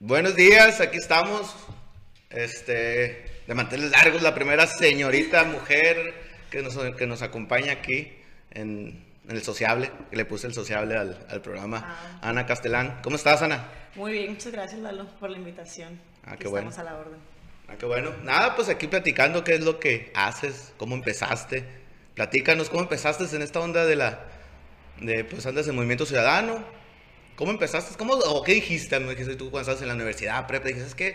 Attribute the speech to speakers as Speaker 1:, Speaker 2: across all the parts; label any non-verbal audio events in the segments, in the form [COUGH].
Speaker 1: Buenos días, aquí estamos. Este, de manteles largos, la primera señorita mujer que nos, que nos acompaña aquí en, en el sociable, que le puse el sociable al, al programa.
Speaker 2: Ah.
Speaker 1: Ana Castelán. ¿Cómo estás, Ana?
Speaker 2: Muy bien, muchas gracias Lalo por la invitación.
Speaker 1: Ah,
Speaker 2: Aquí
Speaker 1: qué bueno.
Speaker 2: Estamos a la orden.
Speaker 1: Ah, qué bueno. Nada, pues aquí platicando qué es lo que haces, cómo empezaste. Platícanos cómo empezaste en esta onda de la, de pues andas en Movimiento Ciudadano. ¿Cómo empezaste? ¿Cómo, o qué dijiste? Dijiste tú cuando estabas en la universidad, prepa, dijiste, es que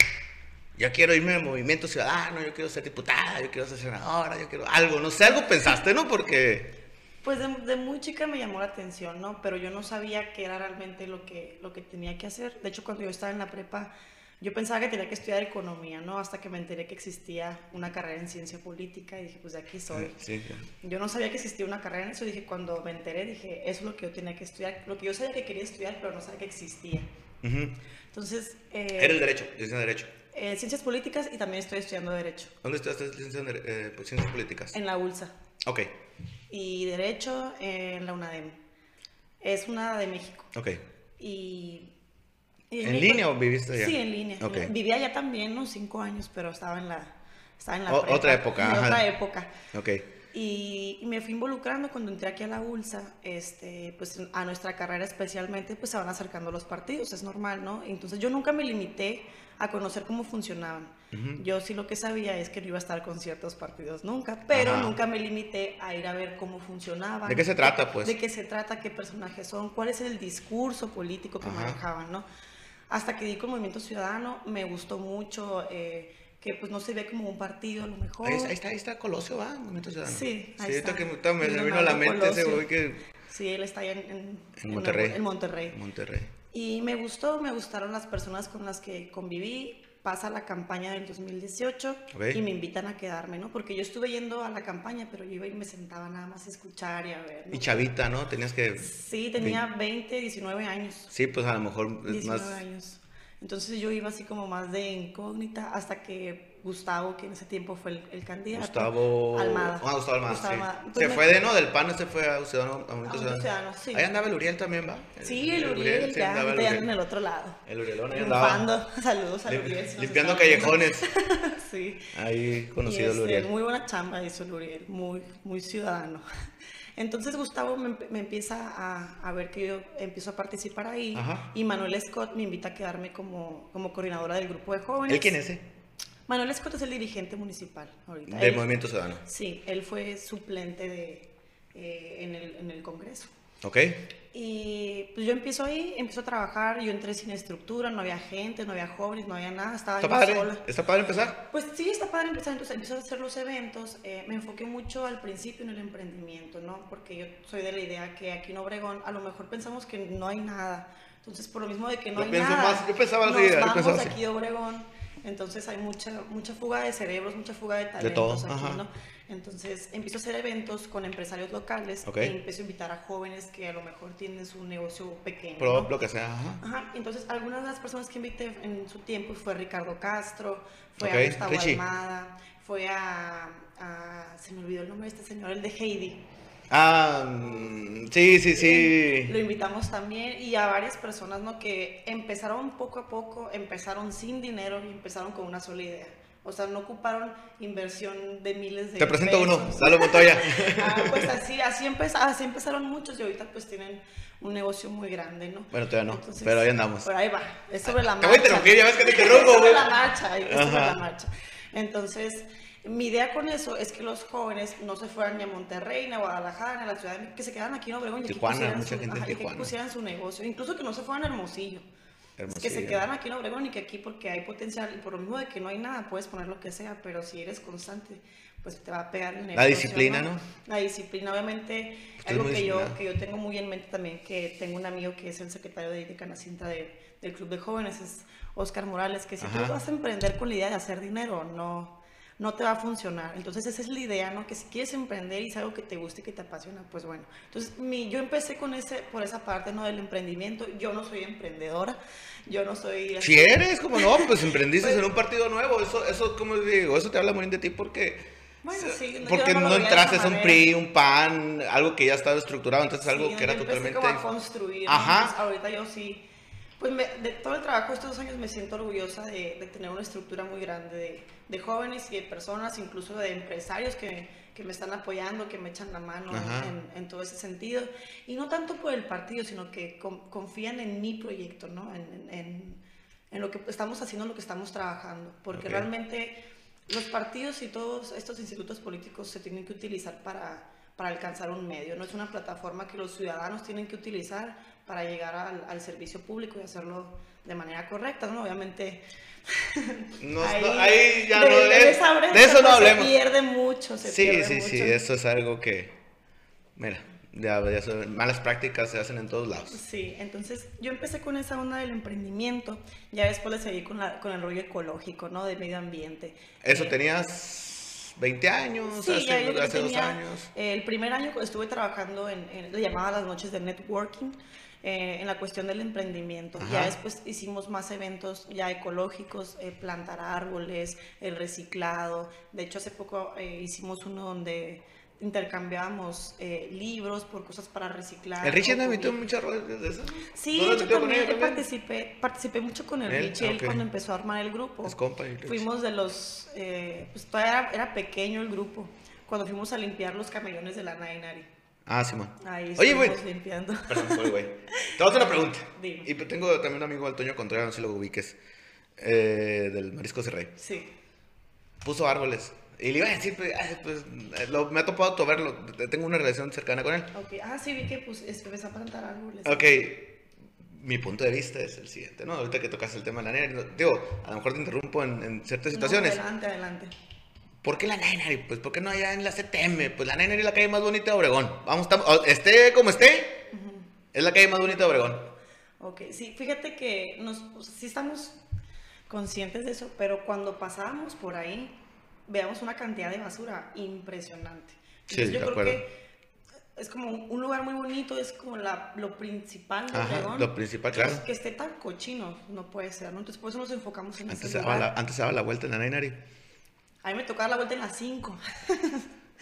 Speaker 1: yo quiero irme al Movimiento Ciudadano, yo quiero ser diputada, yo quiero ser senadora, yo quiero algo, no sé, algo pensaste, ¿no? Porque,
Speaker 2: Pues de, de muy chica me llamó la atención, ¿no? Pero yo no sabía qué era realmente lo que, lo que tenía que hacer. De hecho, cuando yo estaba en la prepa, yo pensaba que tenía que estudiar economía, ¿no? Hasta que me enteré que existía una carrera en ciencia política y dije, pues de aquí soy. [LAUGHS]
Speaker 1: sí, sí.
Speaker 2: Yo no sabía que existía una carrera en eso, dije, cuando me enteré, dije, eso es lo que yo tenía que estudiar, lo que yo sabía que quería estudiar, pero no sabía que existía. Entonces, eh,
Speaker 1: Eres derecho, licenciado en derecho.
Speaker 2: eh, ciencias políticas y también estoy estudiando derecho
Speaker 1: ¿Dónde estudiaste eh, pues, ciencias políticas?
Speaker 2: en la ULSA.
Speaker 1: Ok,
Speaker 2: y Derecho en la UNADEM. Es una de México.
Speaker 1: ok.
Speaker 2: Y,
Speaker 1: ¿En línea o viviste allá?
Speaker 2: Sí, en línea. Vivía allá también, unos cinco años, pero estaba en la, estaba en la
Speaker 1: O-
Speaker 2: prepa,
Speaker 1: otra época,
Speaker 2: en otra época.
Speaker 1: Ok.
Speaker 2: Y, y me fui involucrando cuando entré aquí a la ULSA, este, pues a nuestra carrera especialmente, pues se van acercando los partidos, es normal, ¿no? Entonces yo nunca me limité a conocer cómo funcionaban. Yo sí lo que sabía es que no iba a estar con ciertos partidos nunca, pero
Speaker 1: Ajá.
Speaker 2: nunca me limité a ir a ver cómo funcionaban.
Speaker 1: ¿De qué se trata, pues?
Speaker 2: De qué se trata, qué personajes son, cuál es el discurso político que
Speaker 1: Ajá.
Speaker 2: manejaban, ¿no? Hasta que di con Movimiento Ciudadano, me gustó mucho eh, que pues no se ve como un partido a lo mejor.
Speaker 1: Ahí está, ahí está, ahí está Colosio, ¿va? Movimiento Ciudadano.
Speaker 2: Sí, ahí
Speaker 1: ahorita
Speaker 2: está.
Speaker 1: que ahorita me, me vino a la mente ese güey que...
Speaker 2: Sí, él está en, en-
Speaker 1: En Monterrey.
Speaker 2: En Monterrey.
Speaker 1: Monterrey.
Speaker 2: Y me gustó, me gustaron las personas con las que conviví. Pasa la campaña del 2018
Speaker 1: Ok.
Speaker 2: y me invitan a quedarme, ¿no? Porque yo estuve yendo a la campaña, pero yo iba y me sentaba nada más a escuchar y a ver. ¿no?
Speaker 1: Y chavita, ¿no? Tenías que...
Speaker 2: Sí, tenía 20, 19 años.
Speaker 1: Sí, pues a lo mejor es
Speaker 2: 19
Speaker 1: más...
Speaker 2: años. Entonces yo iba así como más de incógnita hasta que Gustavo, que en ese tiempo fue el, el candidato.
Speaker 1: Gustavo...
Speaker 2: Almada.
Speaker 1: Ah, Gustavo Almada,
Speaker 2: Gustavo
Speaker 1: sí.
Speaker 2: Almada.
Speaker 1: Se
Speaker 2: me-
Speaker 1: fue de, ¿no? Del PAN, se fue a Ciudadano, a Movimiento Ciudadano.
Speaker 2: Ciudadano, sí.
Speaker 1: Ahí andaba el Uriel también, ¿va?
Speaker 2: Sí, el Uriel,
Speaker 1: sí,
Speaker 2: ya,
Speaker 1: andaba el Uriel.
Speaker 2: en el otro lado.
Speaker 1: El Urielón ahí andaba. [LAUGHS]
Speaker 2: Saludos al Uriel. si
Speaker 1: limpiando callejones. [LAUGHS]
Speaker 2: sí.
Speaker 1: Ahí conocido el
Speaker 2: este,
Speaker 1: Uriel.
Speaker 2: Muy buena chamba hizo el Uriel, muy, muy ciudadano. [LAUGHS] Entonces Gustavo me, empieza a, a ver que yo empiezo a participar ahí
Speaker 1: Ajá.
Speaker 2: y Manuel Scott me invita a quedarme como, como coordinadora del grupo de jóvenes.
Speaker 1: ¿Él quién es ese?
Speaker 2: Manuel Scott es el dirigente municipal ahorita.
Speaker 1: De
Speaker 2: Él-
Speaker 1: Movimiento Ciudadano.
Speaker 2: Sí, él fue suplente de, eh, en, el, en el Congreso.
Speaker 1: ¿Ok?
Speaker 2: Y pues yo empiezo ahí, empiezo a trabajar, yo entré sin estructura, no había gente, no había jóvenes, no había nada, estaba
Speaker 1: ¿Está
Speaker 2: yo
Speaker 1: padre?
Speaker 2: sola.
Speaker 1: ¿Está padre empezar?
Speaker 2: Pues sí, está padre empezar, entonces empiezo a hacer los eventos, eh, me enfoqué mucho al principio en el emprendimiento, ¿no? Porque yo soy de la idea que aquí en Obregón a lo mejor pensamos que no hay nada, entonces por lo mismo de que no
Speaker 1: Yo
Speaker 2: hay nada,
Speaker 1: más- yo pensaba
Speaker 2: nos
Speaker 1: así, yo
Speaker 2: vamos
Speaker 1: pensaba
Speaker 2: de
Speaker 1: así.
Speaker 2: aquí de Obregón, entonces hay mucha, mucha fuga de cerebros, mucha fuga de talentos
Speaker 1: todo,
Speaker 2: aquí. ¿no? Entonces empiezo a hacer eventos con empresarios locales
Speaker 1: Ok.
Speaker 2: e empiezo a invitar a jóvenes que a lo mejor tienen su negocio pequeño.
Speaker 1: Pro,
Speaker 2: ¿no?
Speaker 1: lo que sea. Ajá.
Speaker 2: Ajá, entonces algunas de las personas que invité en su tiempo fue Ricardo Castro, fue a Gustavo
Speaker 1: Richie.
Speaker 2: Almada, fue a, a- se me olvidó el nombre de este señor, el de Heidi.
Speaker 1: Ah, mm, sí, sí,
Speaker 2: Lo
Speaker 1: sí.
Speaker 2: invitamos también y a varias personas ¿no? que empezaron poco a poco, empezaron sin dinero y empezaron con una sola idea. O sea, no ocuparon inversión de miles de
Speaker 1: Te presento uno. Lalo Montoya. [LAUGHS]
Speaker 2: Ah, pues así, así, empez- así empezaron muchos y ahorita pues tienen un negocio muy grande, ¿no?
Speaker 1: Bueno, todavía no, pero ahí andamos.
Speaker 2: Pero ahí va, es sobre la
Speaker 1: Te
Speaker 2: marcha.
Speaker 1: voy a interrumpir, ya ves que te interrumpo,
Speaker 2: Es sobre la marcha, es sobre la marcha. Entonces, mi idea con eso es que los jóvenes no se fueran ni a Monterrey, ni a Guadalajara, ni a la ciudad de México, que se quedaran aquí en Obregón y
Speaker 1: Tijuana,
Speaker 2: pusieran
Speaker 1: mucha
Speaker 2: su-
Speaker 1: gente en
Speaker 2: ajá, y que
Speaker 1: Tijuana.
Speaker 2: pusieran su negocio, incluso que no se fueran a Hermosillo. Que se
Speaker 1: Hermosillo.
Speaker 2: quedaran aquí en Obregón y que aquí porque hay potencial y por lo mismo de que no hay nada puedes poner lo que sea, pero si eres constante pues te va a pegar el negocio,
Speaker 1: disciplina, ¿no?
Speaker 2: La disciplina, obviamente,
Speaker 1: Usted
Speaker 2: algo que yo, que yo tengo muy en mente también, que tengo un amigo que es el secretario de, de Canacintra de- del Club de Jóvenes, es Oscar Morales, que si
Speaker 1: Ajá.
Speaker 2: tú vas a emprender con la idea de hacer dinero, no, no te va a funcionar. Entonces esa es la idea, ¿no? Que si quieres emprender y es algo que te guste y que te apasiona, pues bueno. Entonces mi, yo empecé con ese, por esa parte, ¿no? Del emprendimiento. Yo no soy emprendedora, yo no soy...
Speaker 1: Si eres, como no, pues emprendiste
Speaker 2: Pues-
Speaker 1: en un partido nuevo. Eso, eso, como digo, eso te habla muy bien de ti porque.
Speaker 2: Bueno, sí,
Speaker 1: porque
Speaker 2: no
Speaker 1: no, entraste
Speaker 2: esa
Speaker 1: a un. PRI, un PAN, algo que ya estaba estructurado, entonces algo
Speaker 2: Sí,
Speaker 1: que era totalmente.
Speaker 2: como a construir. ¿no?
Speaker 1: Ajá.
Speaker 2: Entonces, ahorita yo sí, Pues me- de todo el trabajo de estos dos años me siento orgullosa de, de tener una estructura muy grande de, de jóvenes y de personas, incluso de empresarios que, que me están apoyando, que me echan la mano en, en todo ese sentido. Y no tanto por el partido, sino que con- confían en mi proyecto, ¿no? En, en- en lo que estamos haciendo, en lo que estamos trabajando. Porque
Speaker 1: Ok.
Speaker 2: realmente los partidos y todos estos institutos políticos se tienen que utilizar para, para alcanzar un medio. No es una plataforma que los ciudadanos tienen que utilizar para llegar al, al servicio público y hacerlo de manera correcta, ¿no? Obviamente...
Speaker 1: No, [LAUGHS] no, ahí ya
Speaker 2: de,
Speaker 1: no
Speaker 2: de
Speaker 1: es- de eso no
Speaker 2: pues,
Speaker 1: hablemos.
Speaker 2: Se pierde mucho, se
Speaker 1: Sí,
Speaker 2: pierde
Speaker 1: sí,
Speaker 2: mucho.
Speaker 1: sí, eso es algo que, mira, ya, ya se- malas prácticas se hacen en todos lados.
Speaker 2: Sí, entonces yo empecé con esa onda del emprendimiento, ya después le seguí con, la, con el rollo ecológico, ¿no? De medio ambiente.
Speaker 1: Eso
Speaker 2: Eh,
Speaker 1: tenías 20 años,
Speaker 2: Sí,
Speaker 1: hace, hace dos
Speaker 2: tenía,
Speaker 1: años.
Speaker 2: eh, el primer año estuve trabajando en, en le llamaba las noches de networking, eh, en la cuestión del emprendimiento. Ya después hicimos más eventos ya ecológicos, eh, plantar árboles, el reciclado. De hecho, hace poco eh, hicimos uno donde intercambiábamos eh, libros por cosas para reciclar.
Speaker 1: El Richie
Speaker 2: o
Speaker 1: me invitó en
Speaker 2: comida.
Speaker 1: muchas de eso.
Speaker 2: Sí,
Speaker 1: ¿No lo
Speaker 2: yo también, participé, participé mucho con el
Speaker 1: Él,
Speaker 2: Richie, él
Speaker 1: ok.
Speaker 2: cuando empezó a armar el grupo.
Speaker 1: Es compa.
Speaker 2: Fuimos de los, eh, pues todavía era, era pequeño el grupo, cuando fuimos a limpiar los camellones de la Nainari.
Speaker 1: Ah, sí, man.
Speaker 2: Ahí
Speaker 1: Oye, güey.
Speaker 2: limpiando.
Speaker 1: Perdón, güey. Te voy a hacer una pregunta.
Speaker 2: Dime.
Speaker 1: Y pues tengo también un amigo, Antonio Contreras, no sé si lo ubiques, eh, del Marisco Cerrey.
Speaker 2: Sí.
Speaker 1: Puso árboles. Y le iba a decir, pues, pues, eh, lo- me ha topado to- verlo. Tengo una relación cercana con él.
Speaker 2: Ok. Ah, sí, vi que pues, empezó a plantar árboles.
Speaker 1: Ok, mi punto de vista es el siguiente, ¿no? Ahorita que tocas el tema de la no- digo, a lo mejor te interrumpo en, en ciertas
Speaker 2: No,
Speaker 1: situaciones.
Speaker 2: adelante, adelante.
Speaker 1: ¿Por qué la Nainari? Pues, ¿por qué no allá en la CTM? Pues la Nainari es la calle más bonita de Obregón. Vamos, estamos- o- esté como esté, es la calle más bonita de Obregón.
Speaker 2: Ok, sí, fíjate que nos, pues, sí estamos conscientes de eso, pero cuando pasábamos por ahí, veamos una cantidad de basura impresionante.
Speaker 1: Sí,
Speaker 2: Entonces,
Speaker 1: de
Speaker 2: yo creo
Speaker 1: acuerdo.
Speaker 2: que es como un lugar muy bonito, es como la, lo principal de
Speaker 1: Ajá,
Speaker 2: Obregón.
Speaker 1: lo principal, claro.
Speaker 2: Que esté tan cochino, no puede ser, ¿no? Entonces por eso nos enfocamos en
Speaker 1: Antes
Speaker 2: ese
Speaker 1: se, daba
Speaker 2: lugar.
Speaker 1: la, antes se daba la vuelta en la Nainari.
Speaker 2: A mí me tocaba la vuelta en las 5.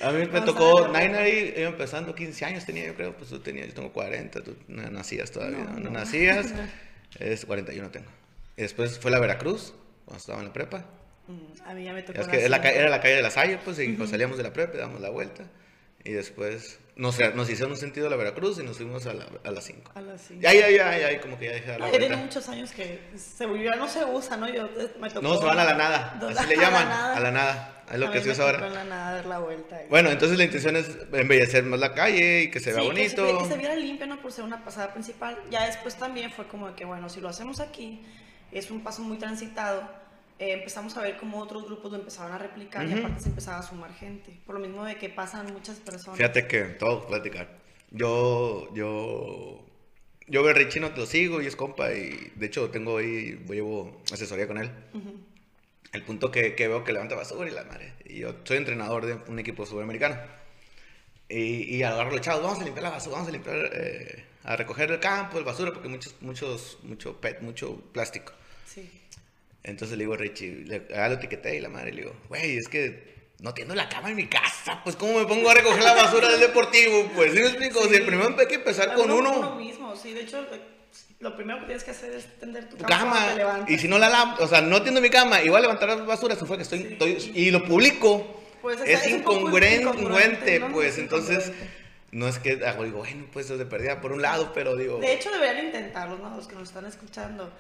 Speaker 1: A mí [LAUGHS] me tocó iba empezando 15 años tenía yo creo, pues tú tenías, yo tengo 40, tú no nacías todavía,
Speaker 2: No,
Speaker 1: no, no nacías, [LAUGHS] es 41 tengo. Y después fue la Veracruz, cuando estaba en la prepa.
Speaker 2: Mm, A mí ya me tocó
Speaker 1: Es
Speaker 2: la
Speaker 1: que era la calle de la Salle, pues, y salíamos de la prepa, damos la vuelta. Y después nos, nos hicieron un sentido a la Veracruz y nos fuimos a la, a las 5.
Speaker 2: A las 5.
Speaker 1: Ya, ya, ya, ya, como que ya dejé de dar la
Speaker 2: Ya tiene muchos años que se ya no se usa, ¿no? Yo eh, me tocó.
Speaker 1: No, se van a la nada, así le llaman, a la nada. Es lo
Speaker 2: A
Speaker 1: que se usa ahora.
Speaker 2: en la nada dar la vuelta. ahí.
Speaker 1: Bueno, entonces la intención es embellecer más la calle y que se vea
Speaker 2: Sí,
Speaker 1: bonito.
Speaker 2: Que se, que se viera limpio, ¿no? Por ser una pasada principal. Ya después también fue como de que, bueno, si lo hacemos aquí, es un paso muy transitado. Eh, empezamos a ver cómo otros grupos lo empezaban a replicar y
Speaker 1: Ujú.
Speaker 2: aparte se empezaba a sumar gente. Por lo mismo de que pasan muchas personas.
Speaker 1: Fíjate que todo platicar. Yo, yo, yo veo a Richie, no te lo sigo y es compa y de hecho tengo ahí, llevo asesoría con él.
Speaker 2: Ujú.
Speaker 1: El punto que, que veo que levanta basura y la madre. Y yo soy entrenador de un equipo sudamericano. Y, y agarro los chavos, vamos a limpiar la basura, vamos a limpiar, eh, a recoger el campo, el basura, porque muchos, muchos, mucho PET, mucho plástico.
Speaker 2: Sí.
Speaker 1: Entonces le digo a Richie, le, ah, lo etiqueté y la madre le digo, güey, es que no tengo la cama en mi casa, pues ¿cómo me pongo a recoger la basura del deportivo? Pues, ¿sí me explico? O sea,
Speaker 2: Sí.
Speaker 1: primero hay que empezar con
Speaker 2: Uno,
Speaker 1: uno,
Speaker 2: mismo, sí. De hecho, lo primero que tienes que hacer es tender tu,
Speaker 1: tu
Speaker 2: cama. cuando
Speaker 1: cama,
Speaker 2: te levantas.
Speaker 1: y si no la lavo, o sea, no tiendo mi cama, a levantar la basura, eso fue que estoy,
Speaker 2: Sí.
Speaker 1: estoy- y lo publico,
Speaker 2: Pues, o
Speaker 1: es,
Speaker 2: sea, es
Speaker 1: incongruente,
Speaker 2: incongruente, ¿no?
Speaker 1: pues,
Speaker 2: Es
Speaker 1: entonces,
Speaker 2: incongruente.
Speaker 1: no es que, ah, digo, bueno, pues eso se perdía por un lado, pero digo,
Speaker 2: De hecho, deberían intentarlo, ¿no? Los que nos están escuchando.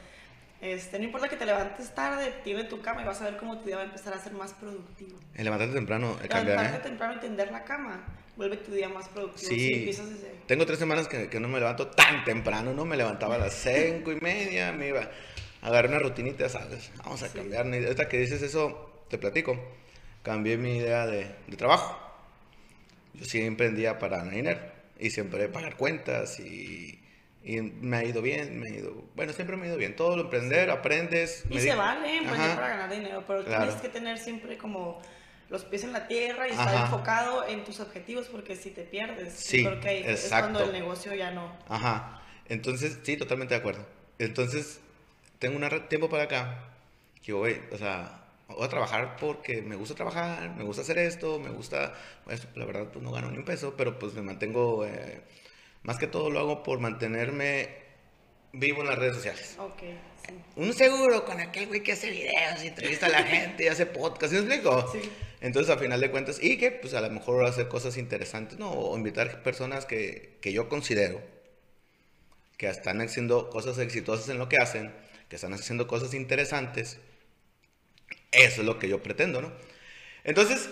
Speaker 2: Este, no importa que te levantes tarde, tiene tu cama y vas a ver cómo tu día va a empezar a ser más productivo.
Speaker 1: el levantarte temprano eh, cambia,
Speaker 2: Levantarte
Speaker 1: ¿eh?
Speaker 2: temprano y tender la cama vuelve tu día más productivo.
Speaker 1: Sí.
Speaker 2: Si empiezas desde...
Speaker 1: Tengo tres semanas que, que no me levanto tan temprano, ¿no? Me levantaba a las cinco y media, me iba a agarrar una rutinita, ¿sabes? Vamos a
Speaker 2: Sí.
Speaker 1: cambiar. Ahorita que dices eso, te platico. Cambié mi idea de, de trabajo. Yo sí emprendía para Nainer y siempre pagar cuentas y, y me ha ido bien, me ha ido... Bueno, siempre me ha ido bien. Todo lo emprender, aprendes.
Speaker 2: Y se vale emprender
Speaker 1: Ajá.
Speaker 2: para ganar dinero, pero
Speaker 1: Claro.
Speaker 2: tienes que tener siempre como los pies en la tierra y estar
Speaker 1: Ajá.
Speaker 2: enfocado en tus objetivos porque si te pierdes,
Speaker 1: Sí,
Speaker 2: yo creo que ahí es cuando el negocio ya no.
Speaker 1: Ajá. Entonces, sí, totalmente de acuerdo. Entonces, tengo un tiempo para acá que voy, o sea, voy a trabajar porque me gusta trabajar, me gusta hacer esto, me gusta, esto, la verdad, pues no gano ni un peso, pero pues me mantengo, eh, más que todo lo hago por mantenerme vivo en las redes sociales.
Speaker 2: Ok, sí.
Speaker 1: Un seguro con aquel güey que hace videos y entrevista a la [LAUGHS] gente y hace podcast, ¿sí me explico?
Speaker 2: Sí.
Speaker 1: Entonces, a final de cuentas, y que pues a lo mejor hacer cosas interesantes, ¿no? O invitar personas que, que yo considero que están haciendo cosas exitosas en lo que hacen, que están haciendo cosas interesantes. Eso es lo que yo pretendo, ¿no? Entonces,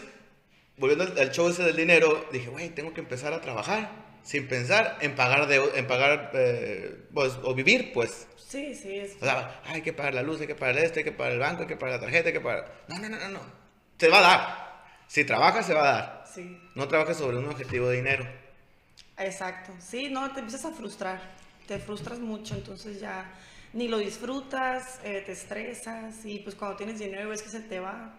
Speaker 1: volviendo al, al show ese del dinero, dije, güey, tengo que empezar a trabajar sin pensar en pagar, de, en pagar eh, pues, o vivir, pues.
Speaker 2: Sí, sí, es...
Speaker 1: O sea, hay que pagar la luz, hay que pagar este, hay que pagar el banco, hay que pagar la tarjeta, hay que pagar... No, no, no, no, no. Se va a dar. Si trabajas, se va a dar.
Speaker 2: Sí,
Speaker 1: No trabajes sobre un objetivo de dinero.
Speaker 2: exacto. Sí, no, te empiezas a frustrar. Te frustras mucho, entonces ya ni lo disfrutas, eh, te estresas y pues cuando tienes dinero ves que se te va.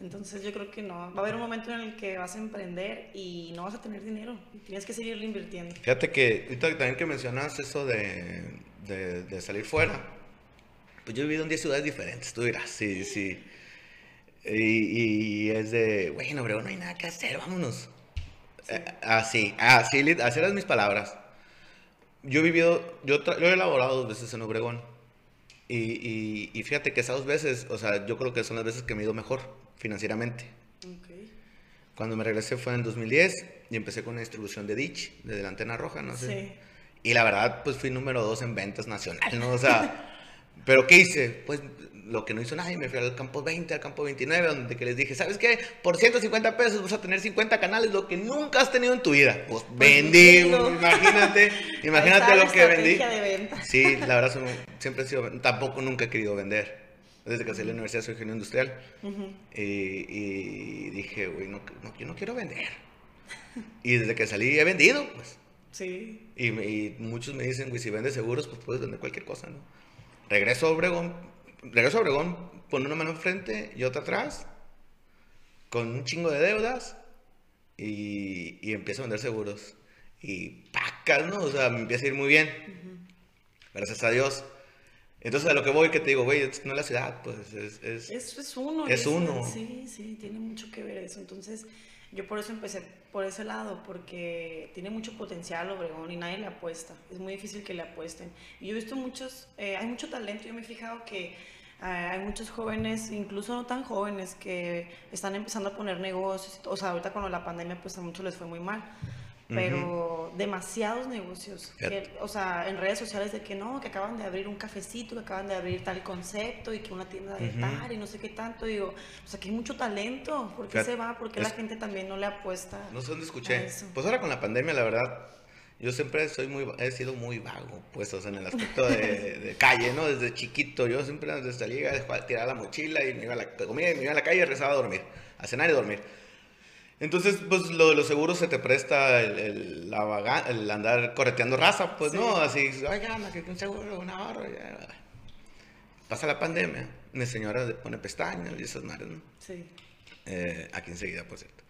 Speaker 2: Entonces yo creo que no. Va a haber un momento en el que vas a emprender y no vas a tener dinero. Tienes que seguirlo invirtiendo.
Speaker 1: Fíjate que ahorita también que mencionas eso de, de, de salir fuera, pues yo he vivido en 10 ciudades diferentes, tú dirás, sí, sí. Y, y es de, bueno, bro, no hay nada que hacer, vámonos. Eh, así, así, así eran mis palabras. Yo he vivido, yo, yo he elaborado dos veces en Obregón. Y, y, y fíjate que esas dos veces, o sea, yo creo que son las veces que me he ido mejor financieramente.
Speaker 2: Ok.
Speaker 1: Cuando me regresé fue en 2010 y empecé con una distribución de Ditch, de la antena roja, no sé.
Speaker 2: Sí.
Speaker 1: Y la verdad, pues fui número dos en ventas nacional, ¿no? O sea, [LAUGHS] ¿pero qué hice? Pues lo que no hizo nadie, me fui al campo 20, al campo 29, donde que les dije, ¿sabes qué? Por 150 pesos vas a tener 50 canales, lo que nunca has tenido en tu vida. Pues vendí,
Speaker 2: vendido. [LAUGHS]
Speaker 1: imagínate, imagínate lo que vendí.
Speaker 2: de venta.
Speaker 1: Sí, la verdad, siempre he sido, tampoco nunca he querido vender. Desde que salí de la universidad soy ingeniero industrial. Y, y dije, güey, no, no, yo no quiero vender. Y desde que salí he vendido, pues.
Speaker 2: Sí.
Speaker 1: Y, me- y muchos me dicen, güey, si vendes seguros, pues puedes vender cualquier cosa, ¿no? Regreso a Obregón, regreso a Obregón, pon una mano enfrente y otra atrás, con un chingo de deudas, y, y empiezo a vender seguros. Y pacas, ¿no? O sea, me empieza a ir muy bien. Gracias a Dios. Entonces, a lo que voy, que te digo, güey, no es la ciudad, pues es... es-
Speaker 2: Es, es uno.
Speaker 1: Es uno.
Speaker 2: Sí, sí, tiene mucho que ver eso. Entonces, yo por eso empecé por ese lado, porque tiene mucho potencial Obregón y nadie le apuesta. Es muy difícil que le apuesten. Y yo he visto muchos, eh, hay mucho talento. Yo me he fijado que eh, hay muchos jóvenes, incluso no tan jóvenes, que están empezando a poner negocios. O sea, ahorita con la pandemia, pues a muchos les fue muy mal. Pero demasiados negocios. Que- o sea, en redes sociales de que no, que acaban de abrir un cafecito, que acaban de abrir tal concepto y que una tienda de
Speaker 1: Ujú.
Speaker 2: tal y no sé qué tanto. Digo, o sea, que hay mucho talento. ¿Por qué
Speaker 1: Fíjate,
Speaker 2: se va? ¿Por qué la
Speaker 1: es-
Speaker 2: gente también no le apuesta?
Speaker 1: No sé dónde escuché. Pues ahora con la pandemia, la verdad, yo siempre soy muy, he sido muy vago, pues, o sea, en el aspecto de, [LAUGHS] de calle, ¿no? Desde chiquito, yo siempre desde salía a tirar la mochila y me iba a la comida y me iba a la calle y rezaba a dormir, a cenar y dormir. Entonces, pues, lo de los seguros se te presta el, el, la vaga- el andar correteando raza, pues, ¿no? Así, oiga, que un seguro, un ahorro, ya. Pasa la pandemia, mi señora le pone pestañas y esas madres, ¿no?
Speaker 2: Sí.
Speaker 1: Eh, aquí enseguida, por cierto.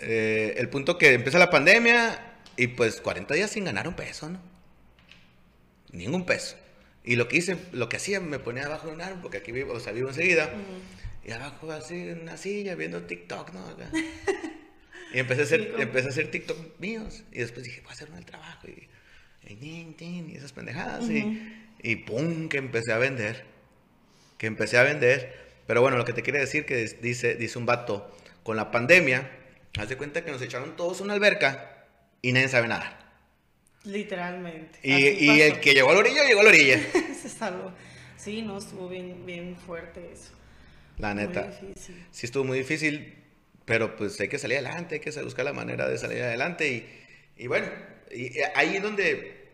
Speaker 1: Eh, el punto que empieza la pandemia y pues 40 días sin ganar un peso, ¿no? Ningún peso. Y lo que hice, lo que hacía, me ponía abajo de un árbol, porque aquí vivo, o sea, vivo enseguida. Y abajo así, en una silla, viendo TikTok, ¿no? Acá. [LAUGHS] Y empecé a, hacer,
Speaker 2: Sí,
Speaker 1: empecé a hacer TikTok míos. Y después dije, voy a hacer uno del trabajo. Y, y, tin, tin, y esas pendejadas. y, y pum, que empecé a vender. Que empecé a vender. Pero bueno, lo que te quiere decir que dice, dice un vato, con la pandemia, haz de cuenta que nos echaron todos a una alberca y nadie sabe nadar.
Speaker 2: Literalmente.
Speaker 1: Y, y el que llegó a la orilla, llegó a la orilla.
Speaker 2: se salvó. Sí, no, estuvo bien, bien fuerte eso.
Speaker 1: La neta. sí estuvo muy difícil, pero pues hay que salir adelante, hay que buscar la manera de salir adelante y, y bueno, y, y ahí es donde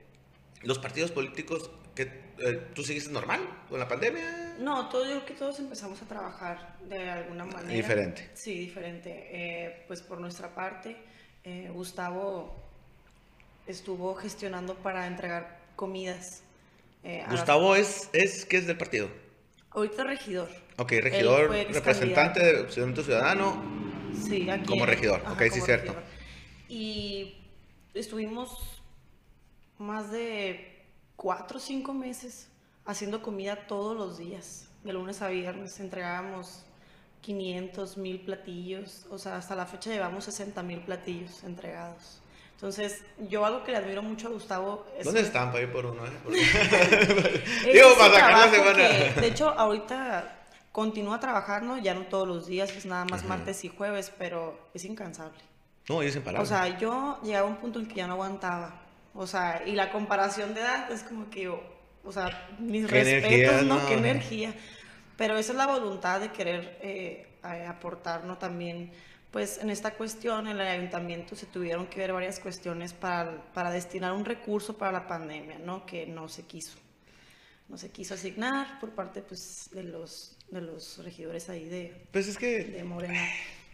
Speaker 1: los partidos políticos, que eh, tú seguiste normal con la pandemia.
Speaker 2: No, todo, yo creo que todos empezamos a trabajar de alguna manera.
Speaker 1: Diferente.
Speaker 2: Sí, diferente. Eh, pues por nuestra parte, eh, Gustavo estuvo gestionando para entregar comidas. eh,
Speaker 1: Gustavo es, es, ¿qué es del partido?
Speaker 2: Ahorita regidor.
Speaker 1: Ok, regidor, representante
Speaker 2: candidato.
Speaker 1: de Movimiento Ciudadano.
Speaker 2: Sí, aquí
Speaker 1: Como regidor, ok, sí, cierto.
Speaker 2: Y estuvimos más de cuatro o cinco meses haciendo comida todos los días, de lunes a viernes. Entregábamos 500 mil platillos, o sea, hasta la fecha llevamos 60 mil platillos entregados. Entonces, yo algo que le admiro mucho a Gustavo
Speaker 1: es... ¿Dónde están para ir por uno? Eh? [LAUGHS] [LAUGHS]
Speaker 2: Digo, para sacar la semana. de [LAUGHS] hecho, ahorita continúa trabajando, ya no todos los días, es nada más martes y jueves, pero es incansable.
Speaker 1: No, es imparable.
Speaker 2: O sea, yo llegaba a un punto en que ya no aguantaba. O sea, y la comparación de edad es como que, o sea, mis respetos, ¿no? Qué energía. Pero esa es la voluntad de querer eh, aportar, ¿no? También, pues en esta cuestión, en el ayuntamiento se tuvieron que ver varias cuestiones para, para destinar un recurso para la pandemia, ¿no? Que no se quiso. No se quiso asignar por parte, pues, de los de los regidores ahí de,
Speaker 1: pues es que,
Speaker 2: de Morena.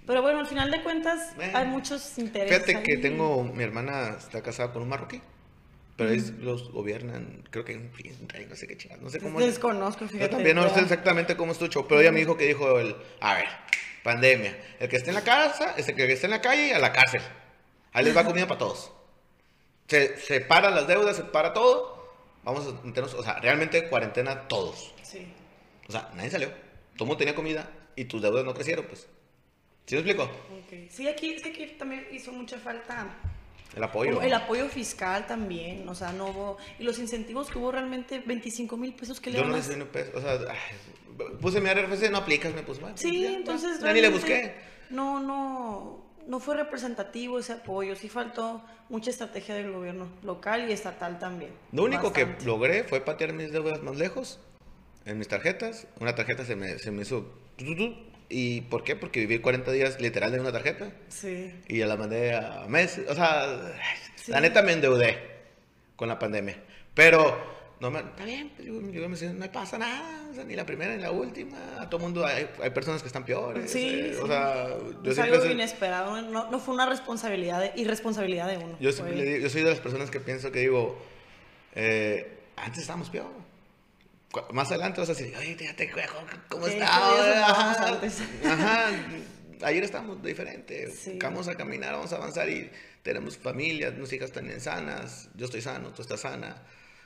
Speaker 2: Pero bueno, al final de cuentas hay muchos intereses.
Speaker 1: Fíjate que tengo, mi hermana está casada con un marroquí, pero ellos los gobiernan, creo que en no sé qué chingados, no sé cómo.
Speaker 2: Desconozco, fíjate.
Speaker 1: Yo también no sé exactamente cómo estuvo, pero ella me dijo que dijo, el, a ver, pandemia, el que esté en la casa, el que esté en la calle, a la cárcel. Ahí les va comida para todos. Se separa las deudas, se para todo. Vamos a meternos, o sea, realmente cuarentena todos.
Speaker 2: Sí.
Speaker 1: O sea, nadie salió todo mundo tenía comida y tus deudas no crecieron, pues. ¿Sí me explico?
Speaker 2: Sí, aquí, sí, aquí también hizo mucha falta
Speaker 1: el apoyo.
Speaker 2: El apoyo fiscal también, o sea, no hubo. Y los incentivos que hubo realmente 25 mil pesos que le
Speaker 1: Yo no recibí pesos, o sea, puse mi RFC, no aplicas, me puse.
Speaker 2: sí, entonces.
Speaker 1: Ya ni le busqué.
Speaker 2: No, no. No fue representativo ese apoyo, sí faltó mucha estrategia del gobierno local y estatal también.
Speaker 1: Lo único que logré fue patear mis deudas más lejos en mis tarjetas. Una tarjeta se me, se me hizo... ¿Y por qué? Porque viví 40 días literal de una tarjeta.
Speaker 2: Sí.
Speaker 1: Y ya la mandé a meses. O sea, la neta me endeudé con la pandemia. Pero, no me, está bien, yo, yo me decía, no pasa nada. O sea, ni la primera ni la última. A todo mundo hay, hay personas que están peores.
Speaker 2: Sí.
Speaker 1: Eh, o sea,
Speaker 2: yo es algo inesperado. No, no, fue una responsabilidad, de, irresponsabilidad de uno.
Speaker 1: Yo, yo soy de las personas que pienso que digo, eh, antes estábamos peor más adelante vas a decir, oye, te ¿cómo estás? Ajá, ayer estamos diferente. Vamos a caminar, vamos a avanzar y tenemos familias, nuestras hijas están sanas, yo estoy sano, tú estás sana.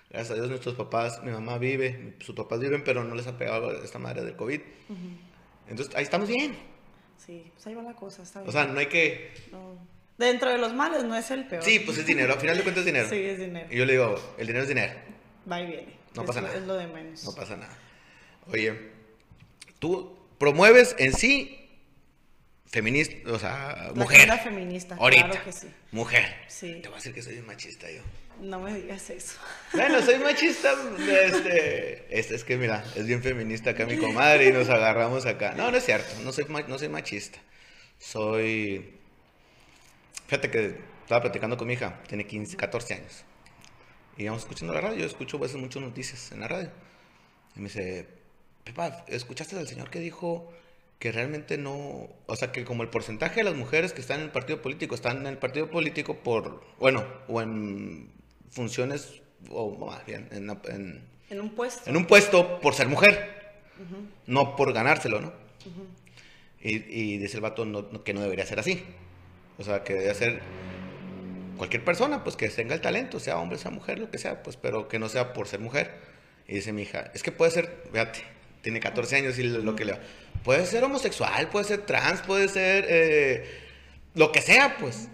Speaker 1: Gracias a Dios nuestros papás, mi mamá vive, sus papás viven, pero no les ha pegado esta madre del COVID. Entonces, ahí estamos bien.
Speaker 2: Sí, pues ahí va la cosa, está bien.
Speaker 1: O sea, no hay que...
Speaker 2: Dentro de los males no es el peor.
Speaker 1: Sí, pues es dinero, al final de cuentas es dinero.
Speaker 2: Sí, es dinero.
Speaker 1: Y yo le digo, el dinero es dinero.
Speaker 2: Va y viene.
Speaker 1: No pasa nada.
Speaker 2: Es lo de menos.
Speaker 1: No pasa nada. Oye, tú promueves en sí feminista, o sea, mujer.
Speaker 2: La feminista,
Speaker 1: Ahorita.
Speaker 2: claro que sí.
Speaker 1: Mujer.
Speaker 2: Sí.
Speaker 1: Te voy a decir que soy un machista yo.
Speaker 2: No me digas eso. [LAUGHS]
Speaker 1: Bueno, soy machista. Este, este, es que mira, es bien feminista acá mi comadre y nos agarramos acá. No, no es cierto. No soy, no soy machista. Soy. Fíjate que estaba platicando con mi hija, tiene 15, 14 años. Y íbamos escuchando la radio, yo escucho a veces muchas noticias en la radio. Y me dice, Pepa, ¿escuchaste al señor que dijo que realmente no, o sea, que como el porcentaje de las mujeres que están en el partido político están en el partido político por, bueno, o en funciones, o más bien, en,
Speaker 2: en, un puesto.
Speaker 1: En un puesto por ser mujer, no por ganárselo, ¿no? y, y, dice el vato que no debería ser así. O sea, que debe ser cualquier persona, pues que tenga el talento, sea hombre, sea mujer, lo que sea, pues, pero que no sea por ser mujer. Y dice mi hija, es que puede ser, fíjate, tiene 14 años y lo que le puede ser homosexual, puede ser trans, puede ser eh, lo que sea, pues.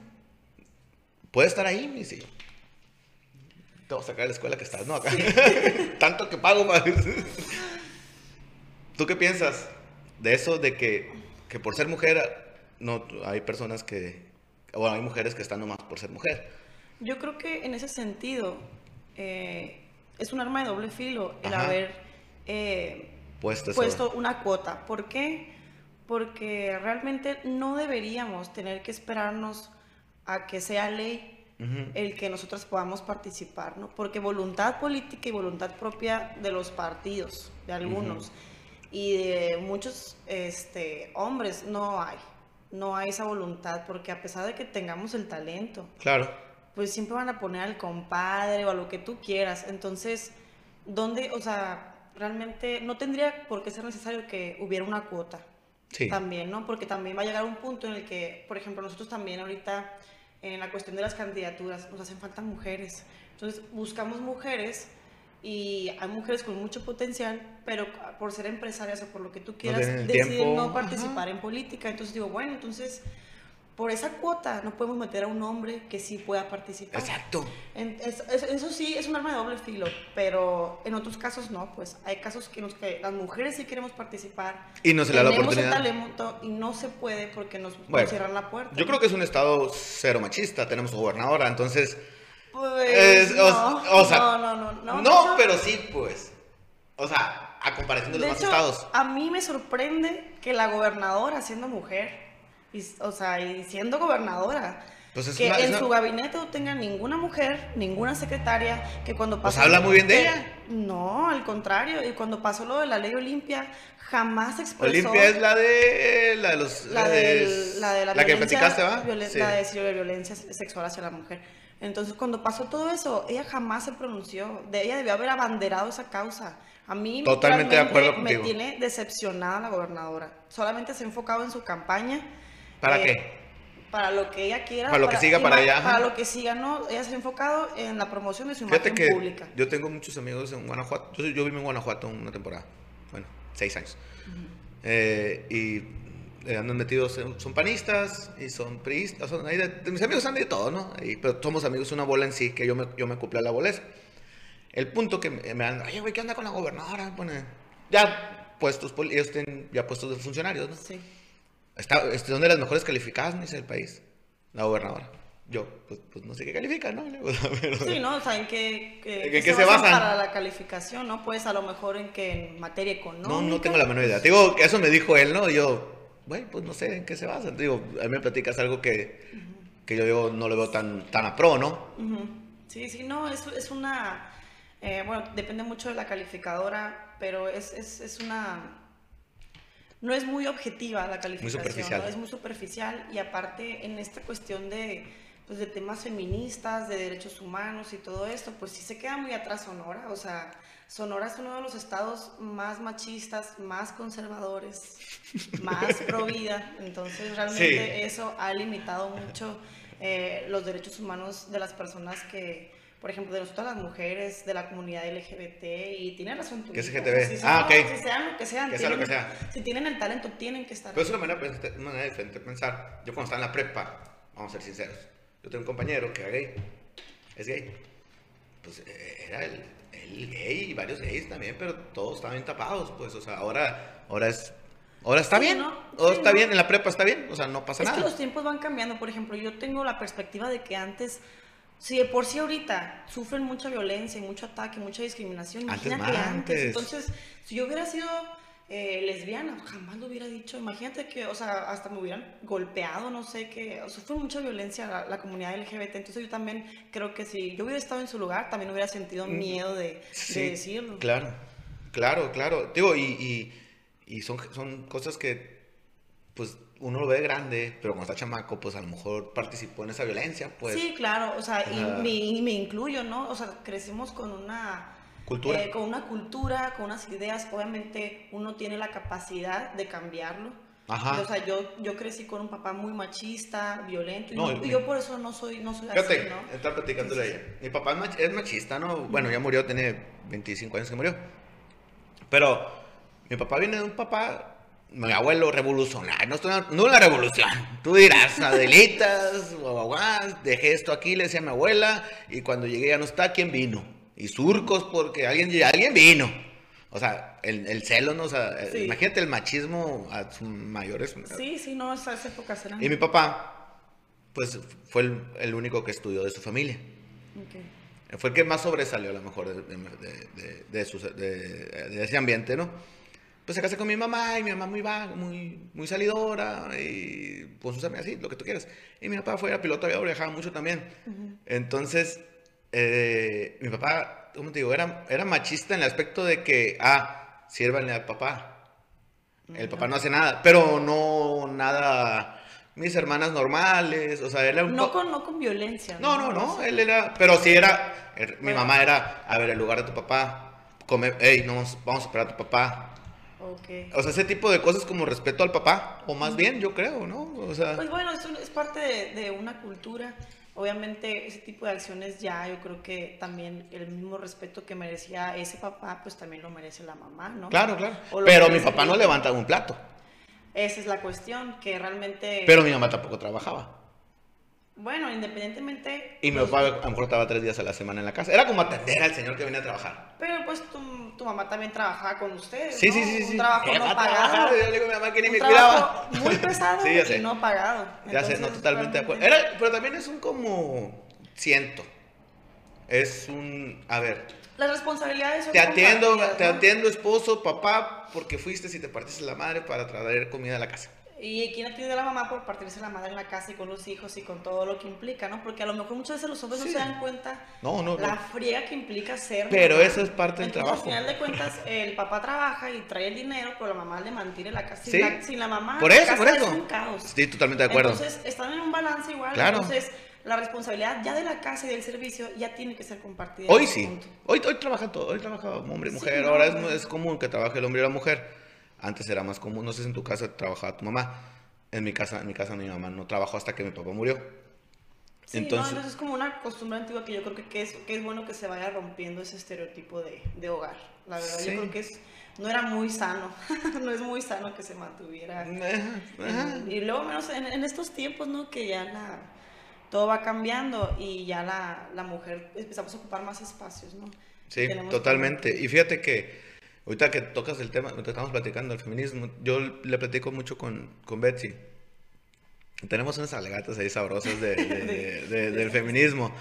Speaker 1: Puede estar ahí, me dice. Te voy a sacar de la escuela que estás, ¿no? Acá. [LAUGHS] Tanto que pago, más. [LAUGHS] ¿Tú qué piensas de eso, de que, que por ser mujer no hay personas que, bueno, hay mujeres que están nomás por ser mujer.
Speaker 2: Yo creo que en ese sentido eh, es un arma de doble filo el haber eh, puesto, una cuota. ¿Por qué? Porque realmente no deberíamos tener que esperarnos a que sea ley el que nosotros podamos participar, ¿no? Porque voluntad política y voluntad propia de los partidos, de algunos, y de muchos este, hombres no hay no hay esa voluntad, porque a pesar de que tengamos el talento,
Speaker 1: claro.
Speaker 2: pues siempre van a poner al compadre o a lo que tú quieras. Entonces, ¿dónde, o sea, realmente no tendría por qué ser necesario que hubiera una cuota?
Speaker 1: Sí.
Speaker 2: También, ¿no? Porque también va a llegar un punto en el que, por ejemplo, nosotros también ahorita, en la cuestión de las candidaturas, nos hacen falta mujeres. Entonces, buscamos mujeres y hay mujeres con mucho potencial, pero por ser empresarias o por lo que tú quieras, deciden no participar en política. Entonces digo, bueno, entonces por esa cuota no podemos meter a un hombre que sí pueda participar.
Speaker 1: Exacto.
Speaker 2: En- es- es- eso sí es un arma de doble filo, pero en otros casos no, pues hay casos los que las mujeres sí queremos participar.
Speaker 1: Y no se le da la oportunidad.
Speaker 2: talento y no se puede porque nos, nos
Speaker 1: Bueno,
Speaker 2: cierran la puerta.
Speaker 1: Yo creo que es un estado cero machista. Tenemos gobernadora, entonces.
Speaker 2: Pues,
Speaker 1: es- o-
Speaker 2: no,
Speaker 1: o sea,
Speaker 2: no, no, no, no.
Speaker 1: No,
Speaker 2: de hecho-
Speaker 1: pero sí, pues. O sea, a comparación de los
Speaker 2: De
Speaker 1: demás
Speaker 2: hecho,
Speaker 1: estados.
Speaker 2: a mí me sorprende que la gobernadora, siendo mujer, y, o sea, y siendo gobernadora,
Speaker 1: Pues es
Speaker 2: que
Speaker 1: una-
Speaker 2: en
Speaker 1: una-
Speaker 2: su gabinete no tenga ninguna mujer, ninguna secretaria, que cuando
Speaker 1: Pues
Speaker 2: pasó...
Speaker 1: habla muy bien de
Speaker 2: que-
Speaker 1: ella.
Speaker 2: No, al contrario, y cuando pasó lo de la ley Olimpia, jamás expresó...
Speaker 1: Olimpia es la de. La de los.
Speaker 2: la, del- la de la,
Speaker 1: que
Speaker 2: violencia,
Speaker 1: platicaste, ¿va?
Speaker 2: violen-
Speaker 1: Sí.
Speaker 2: la de de violencia sexual hacia la mujer. Entonces, cuando pasó todo eso, ella jamás se pronunció. De ella debió haber abanderado esa causa. A mí
Speaker 1: Totalmente de
Speaker 2: me tiene decepcionada la gobernadora. Solamente se ha enfocado en su campaña.
Speaker 1: ¿Para
Speaker 2: eh,
Speaker 1: qué?
Speaker 2: Para lo que ella quiera.
Speaker 1: Para lo que siga para ajá.
Speaker 2: Para lo que siga, ¿no? Ella se ha enfocado en la promoción de su
Speaker 1: Fíjate
Speaker 2: imagen
Speaker 1: que
Speaker 2: pública.
Speaker 1: yo tengo muchos amigos en Guanajuato. Yo, yo viví en Guanajuato una temporada. Bueno, seis años. Eh, y eh, andan metidos, en- son panistas y son priistas. Son, ahí de, de mis amigos son de todo, ¿no? Y- pero somos amigos, una bola en sí, que yo me, yo me acoplé a la bola esa. El punto que me, me dan, oye, güey, ¿qué onda con la gobernadora? Pone, ya puestos, ellos tienen ya puestos de funcionarios, ¿no?
Speaker 2: Sí.
Speaker 1: Está, este, son de las mejores calificadas, me dice el país, la gobernadora. Yo, pues, pues no sé qué califica, ¿no? [LAUGHS] Pero-
Speaker 2: Sí, ¿no? O sea, ¿en qué,
Speaker 1: ¿En
Speaker 2: qué
Speaker 1: qué se basan?
Speaker 2: para la calificación, no? Pues a lo mejor en que en materia económica.
Speaker 1: No, no tengo la menor idea. Te digo, eso me dijo él, ¿no? Yo, güey, pues no sé en qué se basa. Te digo, a mí me platicas algo que, que yo digo, no lo veo tan, tan a pro, ¿no?
Speaker 2: Ujú. Sí, sí, no, es, es una, eh, bueno, depende mucho de la calificadora, pero es, es, es una, no es muy objetiva la calificación,
Speaker 1: superficial.
Speaker 2: ¿no? es muy superficial y aparte en esta cuestión de, pues, de temas feministas, de derechos humanos y todo esto, pues sí se queda muy atrás Sonora, o sea, Sonora es uno de los estados más machistas, más conservadores, más [LAUGHS] pro vida, entonces realmente
Speaker 1: Sí.
Speaker 2: eso ha limitado mucho eh, los derechos humanos de las personas que, por ejemplo, de nosotras las mujeres, de la comunidad LGBT, y tiene razón tú.
Speaker 1: ¿Qué es LGTB?
Speaker 2: o sea, si
Speaker 1: Ah, ok.
Speaker 2: Si sean lo que sean,
Speaker 1: Que sea lo que sea.
Speaker 2: si tienen el talento, tienen que estar.
Speaker 1: Pero es una manera, de pens- una manera diferente de pensar. Yo cuando estaba en la prepa, vamos a ser sinceros, yo tengo un compañero que era gay, es gay. Pues eh, era el, el gay y varios gays también, pero todos estaban tapados, pues, o sea, ahora, ahora es... Ahora está
Speaker 2: Sí,
Speaker 1: bien,
Speaker 2: ¿no? Sí,
Speaker 1: está
Speaker 2: ¿no?
Speaker 1: bien, en la prepa está bien, o sea, no pasa
Speaker 2: Es que
Speaker 1: nada.
Speaker 2: los tiempos van cambiando. Por ejemplo, yo tengo la perspectiva de que antes, si de por sí ahorita sufren mucha violencia y mucho ataque, mucha discriminación,
Speaker 1: antes.
Speaker 2: antes. Entonces, si yo hubiera sido eh, lesbiana, jamás lo hubiera dicho. Imagínate que, o sea, hasta me hubieran golpeado, no sé qué. O sea, fue mucha violencia la, la comunidad LGBT. Entonces, yo también creo que si yo hubiera estado en su lugar, también hubiera sentido miedo de, decirlo.
Speaker 1: Claro, claro, claro. Digo, y, y, y son, son cosas que, pues, uno lo ve grande, pero cuando está chamaco, pues a lo mejor participó en esa violencia, pues.
Speaker 2: sí, claro, o sea, y
Speaker 1: Ah.
Speaker 2: me, y me incluyo, ¿no? O sea, crecimos con una
Speaker 1: Cultura.
Speaker 2: eh, con una cultura, con unas ideas, obviamente uno tiene la capacidad de cambiarlo.
Speaker 1: Ajá.
Speaker 2: Y, o sea, yo, yo crecí con un papá muy machista, violento, y,
Speaker 1: No,
Speaker 2: no-
Speaker 1: y-
Speaker 2: y yo por eso no soy, no soy
Speaker 1: Fíjate,
Speaker 2: así, ¿no?
Speaker 1: estaba platicándole a ella. Mi papá es, mach- es machista, ¿no? Bueno, ya murió, tiene 25 años que murió. Pero mi papá viene de un papá, mi abuelo revolucionario, no, no la revolución. Tú dirás, [LAUGHS] Adelitas, guaguaguás, dejé esto aquí, le decía a mi abuela, y cuando llegué ya no está, ¿quién vino? Y surcos porque alguien, alguien vino. O sea, el, el celo, ¿no? O sea,
Speaker 2: Sí.
Speaker 1: imagínate el machismo a sus mayores.
Speaker 2: Sí, sí, no, esas épocas eran...
Speaker 1: Y mi papá, pues fue el, el único que estudió de su familia.
Speaker 2: Ok.
Speaker 1: Fue el que más sobresalió a lo mejor de, de, de- de ese ambiente, ¿no? Pues se casé con mi mamá y mi mamá muy vaga, muy, muy salidora y con sus amigas, así, lo que tú quieras. Y mi papá fue era piloto avión, viajaba mucho también. Entonces, eh, mi papá, ¿cómo te digo? Era, era machista en el aspecto de que, ah, sírvanle al papá. El papá no hace nada, pero no nada. Mis hermanas normales, o sea, era un
Speaker 2: No con, no con violencia.
Speaker 1: no, no, no,
Speaker 2: O sea,
Speaker 1: él era, pero sí era, er- mi mamá era, a ver, el lugar de tu papá, come, hey, no, vamos- vamos a esperar a tu papá.
Speaker 2: ok.
Speaker 1: O sea, ese tipo de cosas como respeto al papá, o más bien, yo creo, ¿no? O sea,
Speaker 2: Pues bueno, es, un- es parte de, de una cultura. Obviamente ese tipo de acciones ya yo creo que también el mismo respeto que merecía ese papá, pues también lo merece la mamá, ¿no?
Speaker 1: claro, claro. Pero mi papá
Speaker 2: el
Speaker 1: no levantaba un plato.
Speaker 2: Esa es la cuestión, que realmente...
Speaker 1: Pero mi mamá tampoco trabajaba.
Speaker 2: Bueno, independientemente...
Speaker 1: Y mi papá a lo mejor estaba tres días a la semana en la casa. Era como atender al señor que venía a trabajar.
Speaker 2: Pero pues tu, tu mamá también trabajaba con ustedes.
Speaker 1: Sí,
Speaker 2: ¿no?
Speaker 1: sí, sí,
Speaker 2: Un
Speaker 1: sí.
Speaker 2: trabajo no pagado.
Speaker 1: Yo le digo a mi mamá que ni
Speaker 2: Un
Speaker 1: me cuidaba.
Speaker 2: muy [LAUGHS] pesado
Speaker 1: Sí, ya sé.
Speaker 2: y no pagado.
Speaker 1: Ya sé, no, totalmente de acuerdo. Era, pero también es un como... Siento. Es un... A ver,
Speaker 2: Las responsabilidades son
Speaker 1: te atiendo, te
Speaker 2: ¿no?
Speaker 1: atiendo esposo, papá, porque fuiste y te partiste la madre para traer comida a la casa.
Speaker 2: Y quién atiende a la mamá por partirse la madre en la casa y con los hijos y con todo lo que implica, ¿no? Porque a lo mejor muchas veces los hombres
Speaker 1: Sí.
Speaker 2: no se dan cuenta
Speaker 1: No, no,
Speaker 2: la
Speaker 1: no.
Speaker 2: friega que implica ser.
Speaker 1: Pero
Speaker 2: mamá.
Speaker 1: eso es parte del trabajo.
Speaker 2: Al final de cuentas, el papá trabaja y trae el dinero, pero la mamá le mantiene la casa. Sin, la, sin la mamá,
Speaker 1: Por
Speaker 2: la
Speaker 1: eso,
Speaker 2: casa
Speaker 1: por
Speaker 2: es
Speaker 1: eso.
Speaker 2: un caos.
Speaker 1: Sí, totalmente de acuerdo.
Speaker 2: Entonces, están en un balance igual.
Speaker 1: Claro.
Speaker 2: Entonces, la responsabilidad ya de la casa y del servicio ya tiene que ser compartida.
Speaker 1: Hoy sí. Hoy, hoy trabaja todo. Hoy trabaja hombre y mujer. Ahora es, es común que trabaje el hombre y la mujer. Antes era más común. No sé si en tu casa trabajaba tu mamá. En mi casa, en mi casa mi mamá no trabajó hasta que mi papá murió.
Speaker 2: Sí,
Speaker 1: Entonces-
Speaker 2: no, entonces es como una costumbre antigua que yo creo que, que es, que es bueno que se vaya rompiendo ese estereotipo de, de hogar. La verdad,
Speaker 1: Sí.
Speaker 2: yo creo que es, no era muy sano, [LAUGHS] no es muy sano que se mantuviera. En- y luego menos en, en estos tiempos, ¿no? Que ya la, todo va cambiando y ya la, la mujer empezamos a ocupar más espacios, ¿no?
Speaker 1: Sí,
Speaker 2: Tenemos
Speaker 1: totalmente. Y fíjate que ahorita que tocas el tema, ahorita estamos platicando del feminismo, yo le platico mucho con, con Betsy. Tenemos unas alegatas ahí sabrosas de- de- de- [LAUGHS] de- del feminismo.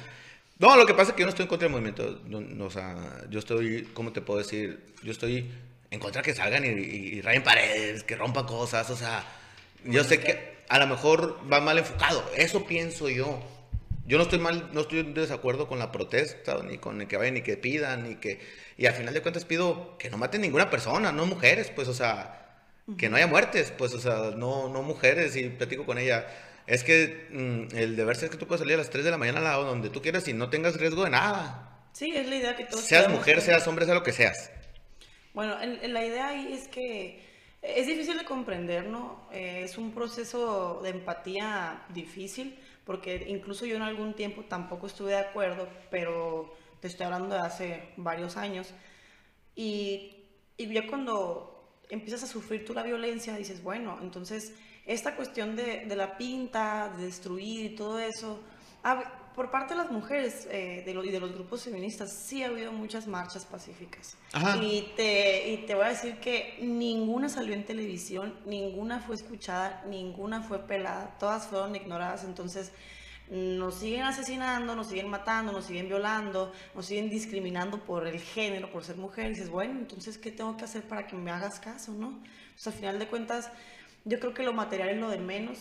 Speaker 1: No, lo que pasa es que yo no estoy en contra del movimiento. no- no, o sea, yo estoy, ¿cómo te puedo decir? Yo estoy en contra que salgan y, y- y rayen paredes, que rompan cosas. O sea, yo sé que a lo mejor va mal enfocado. Eso pienso yo. Yo no estoy mal, no estoy en desacuerdo con la protesta, ni con el que vayan, ni que pidan, ni que... Y al final de cuentas pido que no maten ninguna persona, no mujeres, pues, o sea, que no haya muertes, pues, o sea, no, no mujeres, y platico con ella. Es que mm, el deber ser que tú puedes salir a las 3 de la mañana a la hora donde tú quieras y no tengas riesgo de nada.
Speaker 2: Sí, es la idea que todos
Speaker 1: Seas mujer,
Speaker 2: tener.
Speaker 1: seas hombre, sea lo que seas.
Speaker 2: Bueno, en- en la idea ahí es que es difícil de comprender, ¿no? Eh, es un proceso de empatía difícil, porque incluso yo en algún tiempo tampoco estuve de acuerdo, pero te estoy hablando de hace varios años. Y, y ya cuando empiezas a sufrir tú la violencia, dices, bueno, entonces esta cuestión de, de la pinta, de destruir y todo eso, por parte de las mujeres eh, de lo- y de los grupos feministas, sí ha habido muchas marchas pacíficas.
Speaker 1: Ajá.
Speaker 2: Y te, y te voy a decir que ninguna salió en televisión, ninguna fue escuchada, ninguna fue pelada, todas fueron ignoradas. Entonces, nos siguen asesinando, nos siguen matando, nos siguen violando, nos siguen discriminando por el género, por ser mujer. Y dices, bueno, entonces, ¿qué tengo que hacer para que me hagas caso, no? Pues al final de cuentas, yo creo que lo material es lo de menos.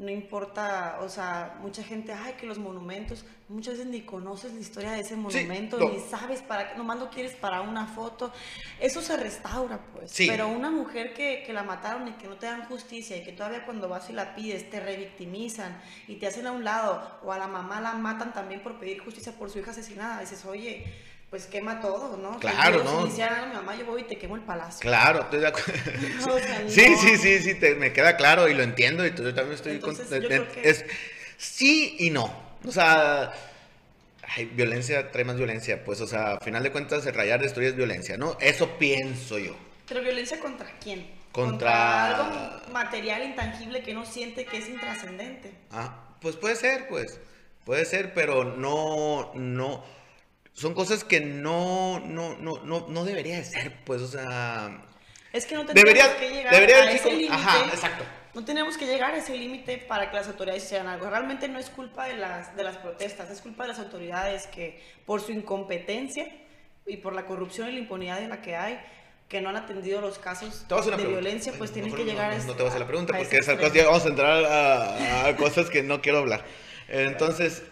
Speaker 2: No importa, o sea, mucha gente, ay, que los monumentos, muchas veces ni conoces la historia de ese monumento,
Speaker 1: no.
Speaker 2: ni sabes para qué, nomás lo quieres para una foto. Eso se restaura, pues.
Speaker 1: Sí.
Speaker 2: Pero una mujer que, que la mataron y que no te dan justicia y que todavía cuando vas y la pides te revictimizan y te hacen a un lado, o a la mamá la matan también por pedir justicia por su hija asesinada, dices, oye, pues quema todo, ¿no? O sea,
Speaker 1: Claro,
Speaker 2: yo,
Speaker 1: ¿no?
Speaker 2: Si mi mamá, yo voy y te quemo el palacio.
Speaker 1: Claro, estoy de acuerdo. [LAUGHS]
Speaker 2: O sea, [LAUGHS]
Speaker 1: Sí,
Speaker 2: no.
Speaker 1: sí, sí, sí, te- me queda claro y lo entiendo y yo también estoy...
Speaker 2: Entonces,
Speaker 1: con-
Speaker 2: yo
Speaker 1: eh,
Speaker 2: creo que-
Speaker 1: es, sí y no. O sea, ay, violencia trae más violencia. Pues, o sea, a final de cuentas, el rayar, destruir es violencia, ¿no? Eso pienso yo.
Speaker 2: Pero violencia contra quién?
Speaker 1: Contra-
Speaker 2: algo material, intangible que no siente que es intrascendente.
Speaker 1: Ah, pues puede ser, pues. Puede ser, pero no, no. Son cosas que no, no, no, no, no debería de ser, pues, o sea.
Speaker 2: Es que no tenemos
Speaker 1: Debería,
Speaker 2: que llegar
Speaker 1: debería
Speaker 2: a ese límite.
Speaker 1: Ajá, exacto.
Speaker 2: No tenemos que llegar a ese límite para que las autoridades hicieran algo. Realmente no es culpa de las, de las protestas, es culpa de las autoridades que por su incompetencia y por la corrupción y la impunidad en la que hay, que no han atendido los casos
Speaker 1: a
Speaker 2: de
Speaker 1: pregunta.
Speaker 2: violencia, pues tienen que llegar
Speaker 1: no,
Speaker 2: a
Speaker 1: no, te voy a la pregunta
Speaker 2: a
Speaker 1: porque ya vamos a entrar a, a cosas que no quiero hablar. [LAUGHS] Entonces,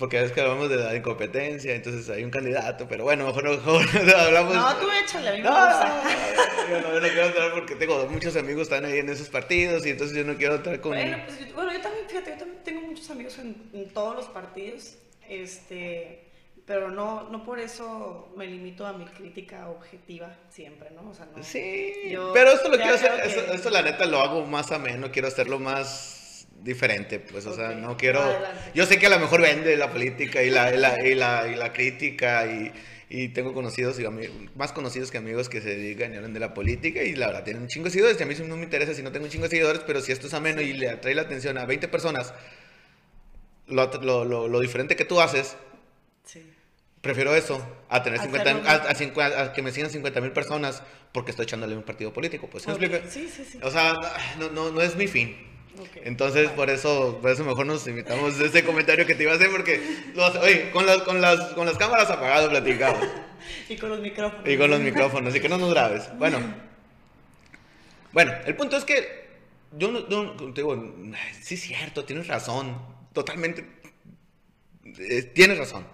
Speaker 1: porque es que hablamos de la incompetencia, entonces hay un candidato, pero bueno, mejor no [LAUGHS] mejor hablamos.
Speaker 2: No, tú échale, a mí
Speaker 1: No, yo no, yo no quiero entrar porque tengo muchos amigos que están ahí en esos partidos y entonces yo no quiero entrar con...
Speaker 2: Bueno, pues yo, bueno, yo también, fíjate, yo también tengo muchos amigos en, en todos los partidos, este, pero no, no por eso me limito a mi crítica objetiva siempre, ¿no? O sea, no.
Speaker 1: Sí,
Speaker 2: Yo
Speaker 1: pero esto lo quiero hacer,
Speaker 2: que-
Speaker 1: esto, esto la neta lo hago más ameno, quiero hacerlo más diferente, pues, o sea, no quiero...
Speaker 2: adelante.
Speaker 1: Yo sé que a lo mejor vende la política y la, y la, y la, y la crítica y, y tengo conocidos y más conocidos que amigos que se dedican y hablan de la política y la verdad tienen un chingo de seguidores y a mí no me interesa si no tengo un chingo de seguidores, pero si esto es ameno y le atrae la atención a 20 personas, lo, lo, lo, diferente que tú haces, prefiero eso a tener 50, a, a, que me sigan 50 mil personas porque estoy echándole un partido político. Pues,
Speaker 2: sí, sí, sí.
Speaker 1: O sea, no, no, no es mi fin. Entonces, por eso, por eso mejor nos invitamos de ese comentario que te iba a hacer, porque, oye, con las, con, las, con las cámaras apagadas platicamos. [LAUGHS]
Speaker 2: y con los micrófonos.
Speaker 1: Y con los micrófonos, y que no nos grabes. Bueno, bueno, el punto es que yo no, te digo, sí es cierto, tienes razón, totalmente, eh, tienes razón.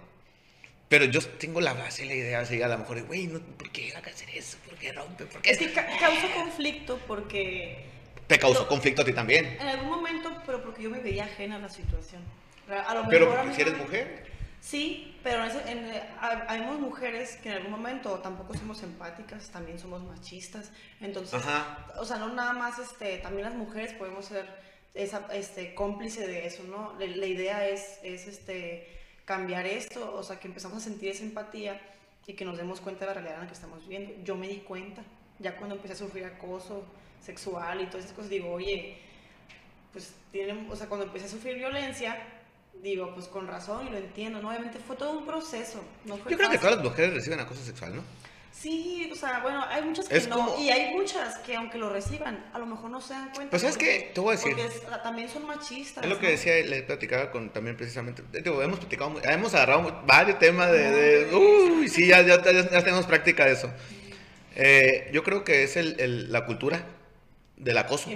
Speaker 1: Pero yo tengo la base la idea así, a lo mejor, güey, no, ¿por qué hay que hacer eso? ¿Por qué rompe? ¿Por qué?
Speaker 2: Es que causa conflicto porque
Speaker 1: ¿Te causó conflicto a ti también?
Speaker 2: En algún momento, pero porque yo me veía ajena a la situación.
Speaker 1: A lo pero porque si eres mujer.
Speaker 2: Sí, pero en, hay mujeres que en algún momento tampoco somos empáticas, también somos machistas. Entonces, o sea, no nada más, este, también las mujeres podemos ser esa, este, cómplice de eso, ¿no? La, la idea es, es este, cambiar esto, o sea, que empezamos a sentir esa empatía y que nos demos cuenta de la realidad en la que estamos viviendo. Yo me di cuenta, ya cuando empecé a sufrir acoso, sexual y todas esas cosas, digo, oye, pues tienen, o sea, cuando empecé a sufrir violencia, digo, pues con razón y lo entiendo, ¿no? Obviamente fue todo un proceso. No
Speaker 1: Yo creo que todas las mujeres reciben acoso sexual, ¿no?
Speaker 2: Sí, o sea, bueno, hay muchas que no, y hay muchas que aunque lo reciban, a lo mejor no se dan cuenta.
Speaker 1: Pues es que, te voy a decir.
Speaker 2: Porque también son machistas.
Speaker 1: Es lo que decía, le platicaba con también precisamente, digo, hemos platicado, hemos agarrado varios temas de, de uy, sí, ya, ya, ya, tenemos práctica de eso. Eh, yo creo que es el, el, la cultura del acoso.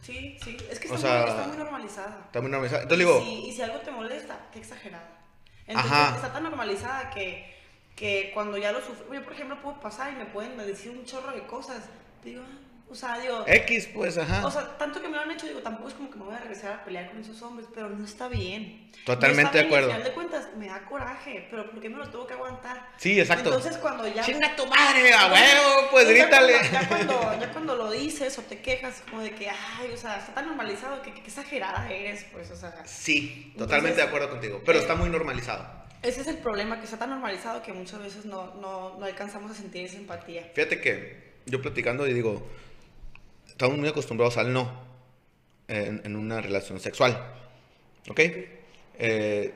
Speaker 2: Sí, sí, es que está, muy, normalizada.
Speaker 1: Está muy normalizada. Entonces digo...
Speaker 2: y si algo te molesta, qué exagerada. Entonces está tan normalizada que, que cuando ya lo sufro, yo por ejemplo puedo pasar y me pueden decir un chorro de cosas. Digo, ah, o sea, digo...
Speaker 1: X, pues, ajá.
Speaker 2: O sea, tanto que me lo han hecho, digo, tampoco es como que me voy a regresar a pelear con esos hombres, pero no está bien.
Speaker 1: Totalmente de acuerdo.
Speaker 2: Al final de cuentas, me da coraje, pero ¿por qué me lo tuvo que aguantar?
Speaker 1: Sí, exacto.
Speaker 2: Entonces, cuando ya...
Speaker 1: ¡Chinga tu madre, a huevo! Pues grítale.
Speaker 2: Ya cuando, ya cuando, lo dices o te quejas, como de que, ay, o sea, está tan normalizado que, que, exagerada eres, pues, o sea...
Speaker 1: Sí, totalmente de acuerdo contigo, pero está muy normalizado.
Speaker 2: Ese es el problema, que está tan normalizado que muchas veces no, no, no alcanzamos a sentir esa empatía.
Speaker 1: Fíjate que yo platicando y digo estamos muy acostumbrados al no en, una relación sexual. ¿Ok? Eh,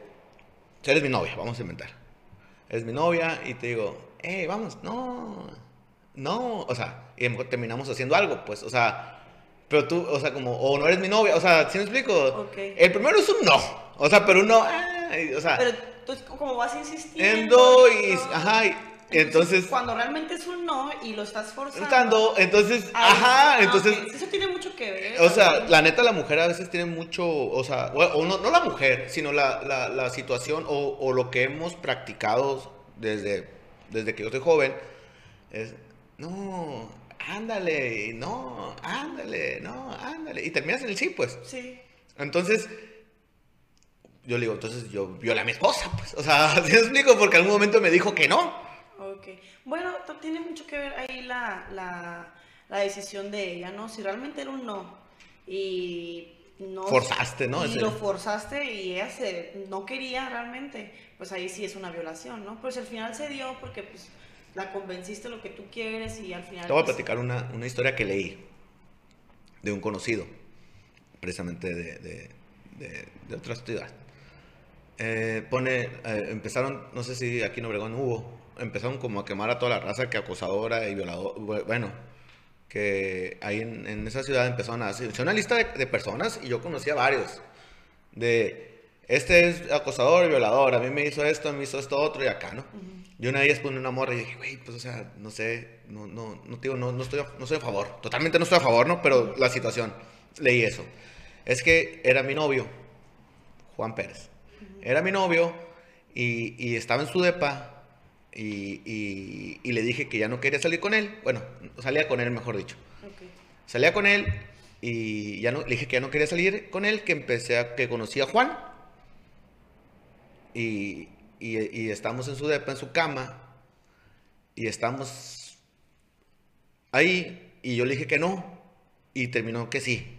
Speaker 1: eres mi novia, vamos a inventar. Eres mi novia y te digo, eh, vamos, no, no, o sea, y terminamos haciendo algo, pues, o sea, pero tú, o sea, como, o no eres mi novia, o sea, ¿sí me explico? El primero es un no, o sea, pero un no, o sea.
Speaker 2: Pero tú, como vas insistiendo.
Speaker 1: y, ajá, y, entonces,
Speaker 2: cuando realmente es un no y lo estás forzando.
Speaker 1: entonces, ajá, entonces.
Speaker 2: Eso tiene mucho que ver.
Speaker 1: O sea, la neta, la mujer a veces tiene mucho, o sea, o no, no la mujer, sino la, la, la situación o, o, lo que hemos practicado desde, desde que yo soy joven es, no, ándale, no, ándale, no, ándale. Y terminas en el sí, pues.
Speaker 2: Sí.
Speaker 1: Entonces, yo le digo, entonces yo violé a mi esposa, pues. O sea, ¿sí me explico? Porque en algún momento me dijo que no.
Speaker 2: Ok. Bueno, tiene mucho que ver ahí la, la, decisión de ella, ¿no? Si realmente era un no y no...
Speaker 1: Forzaste, ¿no?
Speaker 2: Y lo forzaste y ella se, no quería realmente, pues ahí sí es una violación, ¿no? Pues al final se dio porque pues la convenciste lo que tú quieres y al final...
Speaker 1: Te voy a
Speaker 2: pues
Speaker 1: platicar una, una historia que leí de un conocido, precisamente de, de, de, de otra ciudad. Eh, pone, eh, empezaron, no sé si aquí en Obregón hubo, empezaron como a quemar a toda la raza que acosadora y violadora, bueno, que ahí en, esa ciudad empezaron a hacer una lista de, personas y yo conocía varios, de, este es acosador y violador, a mí me hizo esto, me hizo esto otro y acá, ¿no? Yo una vez puse una morra y dije, güey, pues o sea, no sé, no, no, no, digo, no, no, estoy, no estoy a favor, totalmente no estoy a favor, ¿no? Pero la situación, leí eso. Es que era mi novio, Juan Pérez. Era mi novio y, y estaba en su depa y, y, le dije que ya no quería salir con él. Bueno, salía con él, mejor dicho. Salía con él y ya no, le dije que ya no quería salir con él, que empecé a que conocí a Juan. Y, y, estamos en su depa, en su cama. Y estamos ahí. Y yo le dije que no. Y terminó que sí.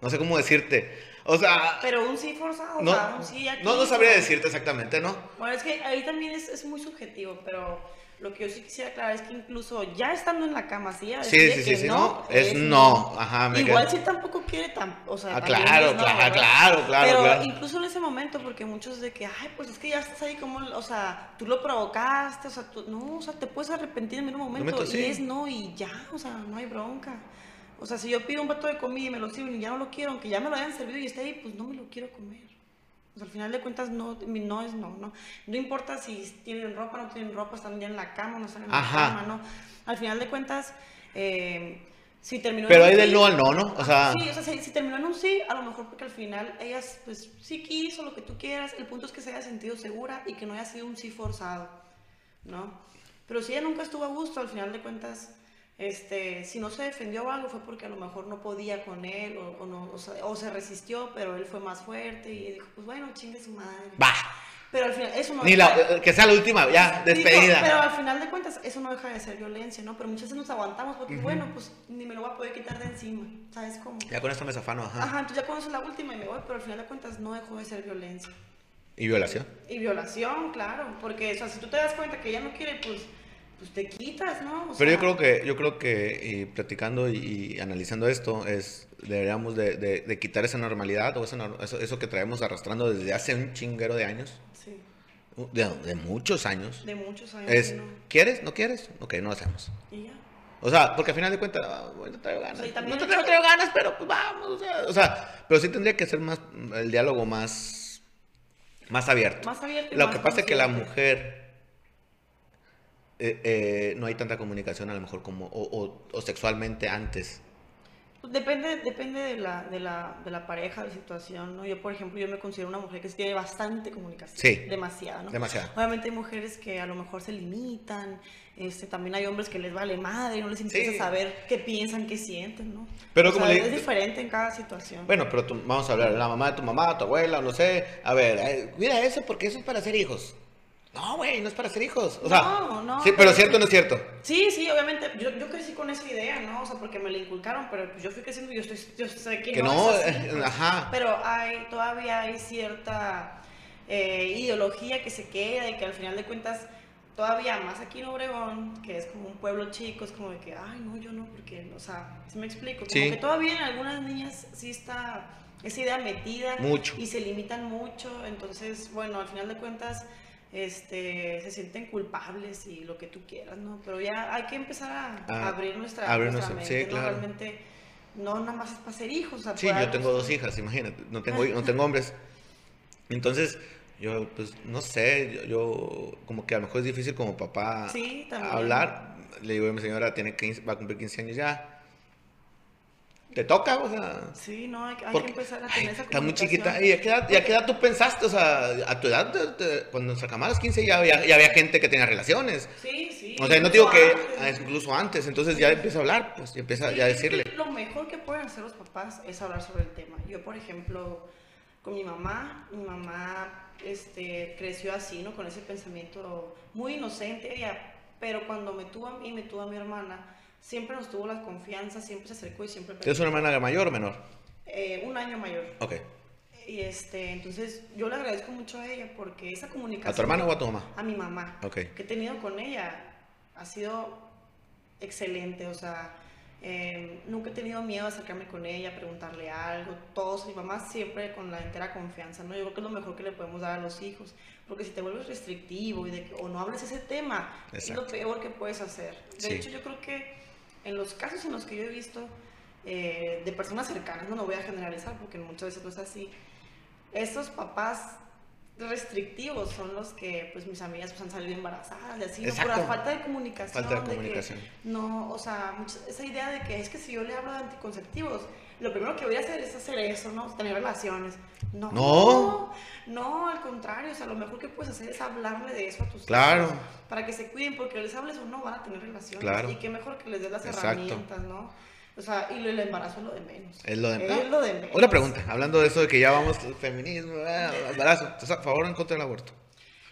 Speaker 1: No sé cómo decirte. O sea.
Speaker 2: Pero un sí forzado,
Speaker 1: no,
Speaker 2: un sí aquí.
Speaker 1: No, no sabría decirte exactamente, ¿no?
Speaker 2: Bueno, es que ahí también es, es muy subjetivo, pero Lo que yo sí quisiera aclarar es que incluso ya estando en la cama, sí, a
Speaker 1: Sí, sí,
Speaker 2: que
Speaker 1: sí,
Speaker 2: no,
Speaker 1: es no, ajá, me
Speaker 2: Igual
Speaker 1: queda-
Speaker 2: si tampoco quiere, tan, o sea,
Speaker 1: Ah, claro,
Speaker 2: no,
Speaker 1: claro,
Speaker 2: ¿verdad?
Speaker 1: claro, claro,
Speaker 2: Pero
Speaker 1: claro.
Speaker 2: incluso en ese momento, porque muchos de que, ay, pues es que ya estás ahí como, o sea, tú lo provocaste, o sea, tú, no, o sea, te puedes arrepentir en un momento,
Speaker 1: Momento,
Speaker 2: y
Speaker 1: sí.
Speaker 2: es no, y ya, o sea, no hay bronca. O sea, si yo pido un plato de comida y me lo sirven y ya no lo quiero, aunque ya me lo hayan servido y esté ahí, pues no me lo quiero comer. O sea, al final de cuentas, no, mi no es no, ¿no? No importa si tienen ropa, no tienen ropa, están ya en la cama, no están en
Speaker 1: Ajá.
Speaker 2: la cama, ¿no? Al final de cuentas, eh, si terminó en
Speaker 1: Pero
Speaker 2: un
Speaker 1: ahí del
Speaker 2: sí-
Speaker 1: no al no, ¿no? O sea,
Speaker 2: Sí, o sea, si, si terminó en un sí, a lo mejor porque al final ellas, pues, sí quiso lo que tú quieras. El punto es que se haya sentido segura y que no haya sido un sí forzado, ¿no? Pero si ella nunca estuvo a gusto, al final de cuentas, este, si no se defendió o algo fue porque a lo mejor no podía con él o, o no, o, sea, o se resistió, pero él fue más fuerte y dijo, pues bueno, chingue su madre.
Speaker 1: va.
Speaker 2: Pero al final, eso no
Speaker 1: Ni
Speaker 2: deja-
Speaker 1: la, que sea la última, ya,
Speaker 2: Digo, pero
Speaker 1: despedida.
Speaker 2: al final de cuentas, eso no deja de ser violencia, ¿no? Pero muchas veces nos aguantamos porque, bueno, pues ni me lo voy a poder quitar de encima, ¿sabes cómo?
Speaker 1: Ya con esto me zafano, ajá.
Speaker 2: Ajá, entonces ya conoces la última y me voy, pero al final de cuentas no dejó de ser violencia.
Speaker 1: Y violación.
Speaker 2: Y violación, claro, porque, o sea, si tú te das cuenta que ella no quiere, pues, pues te quitas, ¿no? O
Speaker 1: Pero yo creo que, yo creo que y platicando y, y analizando esto, es deberíamos de, de- de quitar esa normalidad o esa eso, eso que traemos arrastrando desde hace un chinguero de años,
Speaker 2: Sí,
Speaker 1: de, de muchos años.
Speaker 2: de muchos años.
Speaker 1: Es,
Speaker 2: y no.
Speaker 1: ¿quieres? ¿No quieres? Ok, no lo hacemos.
Speaker 2: Y ya.
Speaker 1: O sea, porque al final de cuentas, ah, bueno, no traigo ganas.
Speaker 2: O sea,
Speaker 1: no,
Speaker 2: el
Speaker 1: traigo, traigo ganas, pero pues vamos. O sea, o sea, pero sí tendría que ser más, el diálogo más, más abierto.
Speaker 2: Más abierto
Speaker 1: Lo
Speaker 2: más
Speaker 1: que pasa es que la mujer eh, eh, no hay tanta comunicación a lo mejor como, o, o- o sexualmente antes.
Speaker 2: Pues depende, depende de la, de, la, de la pareja, de la situación, ¿no? Yo, por ejemplo, yo me considero una mujer que tiene bastante comunicación.
Speaker 1: Sí.
Speaker 2: Demasiada, ¿no? Obviamente hay mujeres que a lo mejor se limitan, este, también hay hombres que les vale madre, no les interesa
Speaker 1: Sí.
Speaker 2: saber qué piensan, qué sienten, ¿no?
Speaker 1: Pero
Speaker 2: O
Speaker 1: como
Speaker 2: sea,
Speaker 1: le-
Speaker 2: es diferente en cada situación.
Speaker 1: Bueno, pero tú- vamos a hablar de la mamá de tu mamá, tu abuela, no sé. A ver, eh, mira eso porque eso es para hacer hijos. No, güey, no es para hacer hijos. O sea,
Speaker 2: No, no,
Speaker 1: Sí, pero cierto o no es cierto.
Speaker 2: Sí, sí, obviamente, yo, yo crecí con esa idea, ¿no? O sea, porque me la inculcaron, pero pues yo fui creciendo y yo, estoy, yo sé que,
Speaker 1: Que
Speaker 2: no,
Speaker 1: no,
Speaker 2: es así,
Speaker 1: eh, ajá.
Speaker 2: Pero hay, todavía hay cierta eh, ideología que se queda y que al final de cuentas, todavía más aquí en Obregón, que es como un pueblo chico, es como de que, ay, no, yo no, porque, o sea, si me explico, como
Speaker 1: Sí.
Speaker 2: que todavía en algunas niñas sí está esa idea metida
Speaker 1: Mucho.
Speaker 2: y se limitan mucho, entonces, bueno, al final de cuentas este, se sienten culpables y lo que tú quieras, ¿no? Pero ya hay que empezar a,
Speaker 1: Ah,
Speaker 2: abrir nuestra,
Speaker 1: abrir
Speaker 2: nuestra mente,
Speaker 1: sí,
Speaker 2: ¿no?
Speaker 1: claro.
Speaker 2: Realmente no nada más es para ser hijos. o sea,
Speaker 1: Sí, yo tengo dos
Speaker 2: está-
Speaker 1: hijas, imagínate. No tengo, no tengo hombres. Entonces, yo, pues, no sé, yo, yo, como que a lo mejor es difícil como papá
Speaker 2: Sí,
Speaker 1: hablar. Le digo a mi señora, tiene 15, va a cumplir 15 años ya. Te toca, o sea.
Speaker 2: Sí, no, hay, que- hay
Speaker 1: porque-
Speaker 2: que empezar a
Speaker 1: ay,
Speaker 2: tener esa
Speaker 1: está muy chiquita. ¿Y a qué, edad, y a qué edad tú pensaste? O sea, a tu edad, te- te- cuando nos sacamos a los 15 ya había, ya había gente que tenía relaciones.
Speaker 2: Sí, sí.
Speaker 1: O sea, no digo que
Speaker 2: incluso
Speaker 1: ah,
Speaker 2: antes.
Speaker 1: incluso antes, entonces ya empieza a hablar, pues, empieza
Speaker 2: Sí,
Speaker 1: ya a decirle.
Speaker 2: Lo mejor que pueden hacer los papás es hablar sobre el tema. Yo, por ejemplo, con mi mamá, mi mamá este, creció así, ¿no? Con ese pensamiento muy inocente, ella, pero cuando me tuvo a mí, me tuvo a mi hermana, siempre nos tuvo la confianza, siempre se acercó y siempre...
Speaker 1: ¿Tienes una hermana mayor o menor?
Speaker 2: Eh, un año mayor.
Speaker 1: Ok.
Speaker 2: Y este, entonces yo le agradezco mucho a ella porque esa comunicación...
Speaker 1: ¿A tu hermana o a tu mamá?
Speaker 2: A mi mamá.
Speaker 1: Ok.
Speaker 2: Que he tenido con ella ha sido excelente, o sea, eh, nunca he tenido miedo de acercarme con ella, preguntarle algo, todos, mi mamá siempre con la entera confianza, ¿no? Yo creo que es lo mejor que le podemos dar a los hijos, porque si te vuelves restrictivo y de que- o no hables ese tema, es
Speaker 1: Exacto.
Speaker 2: lo peor que puedes hacer. De
Speaker 1: Sí.
Speaker 2: hecho, yo creo que en los casos en los que yo he visto eh, de personas cercanas, no voy a generalizar porque muchas veces no es así, estos papás restrictivos son los que pues mis amigas pues han salido embarazadas y así ¿no? por la falta de comunicación
Speaker 1: Falta de
Speaker 2: que
Speaker 1: comunicación.
Speaker 2: no o sea mucha- esa idea de que es que si yo le hablo de anticonceptivos lo primero que voy a hacer es hacer eso no tener relaciones no
Speaker 1: No.
Speaker 2: no al contrario o sea lo mejor que puedes hacer es hablarle de eso a tus
Speaker 1: Claro.
Speaker 2: hijos para que se cuiden porque les hables o no van a tener relaciones
Speaker 1: Claro.
Speaker 2: y qué mejor que les des las
Speaker 1: Exacto.
Speaker 2: herramientas no o sea y el embarazo es lo de menos
Speaker 1: Es lo de,
Speaker 2: es lo de menos
Speaker 1: Una pregunta, hablando de eso de que ya vamos feminismo, ah, embarazo, ¿estás a favor o en contra del aborto?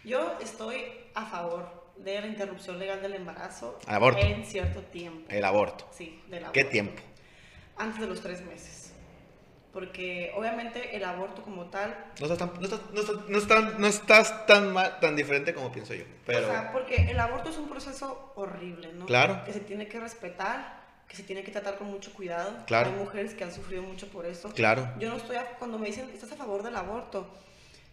Speaker 2: Yo estoy a favor de la interrupción legal del embarazo
Speaker 1: aborto.
Speaker 2: en cierto tiempo.
Speaker 1: El aborto.
Speaker 2: Sí, del
Speaker 1: ¿Qué
Speaker 2: aborto.
Speaker 1: tiempo?
Speaker 2: Antes de los tres meses. porque obviamente el aborto como tal...
Speaker 1: No estás tan, no estás, no estás, no estás, no estás tan, mal, tan diferente como pienso yo. Pero...
Speaker 2: O sea, porque el aborto es un proceso horrible, ¿no?
Speaker 1: Claro.
Speaker 2: Que se tiene que respetar, que se tiene que tratar con mucho cuidado.
Speaker 1: Claro.
Speaker 2: Hay mujeres que han sufrido mucho por eso.
Speaker 1: Claro.
Speaker 2: Yo no estoy, a- cuando me dicen, ¿estás a favor del aborto?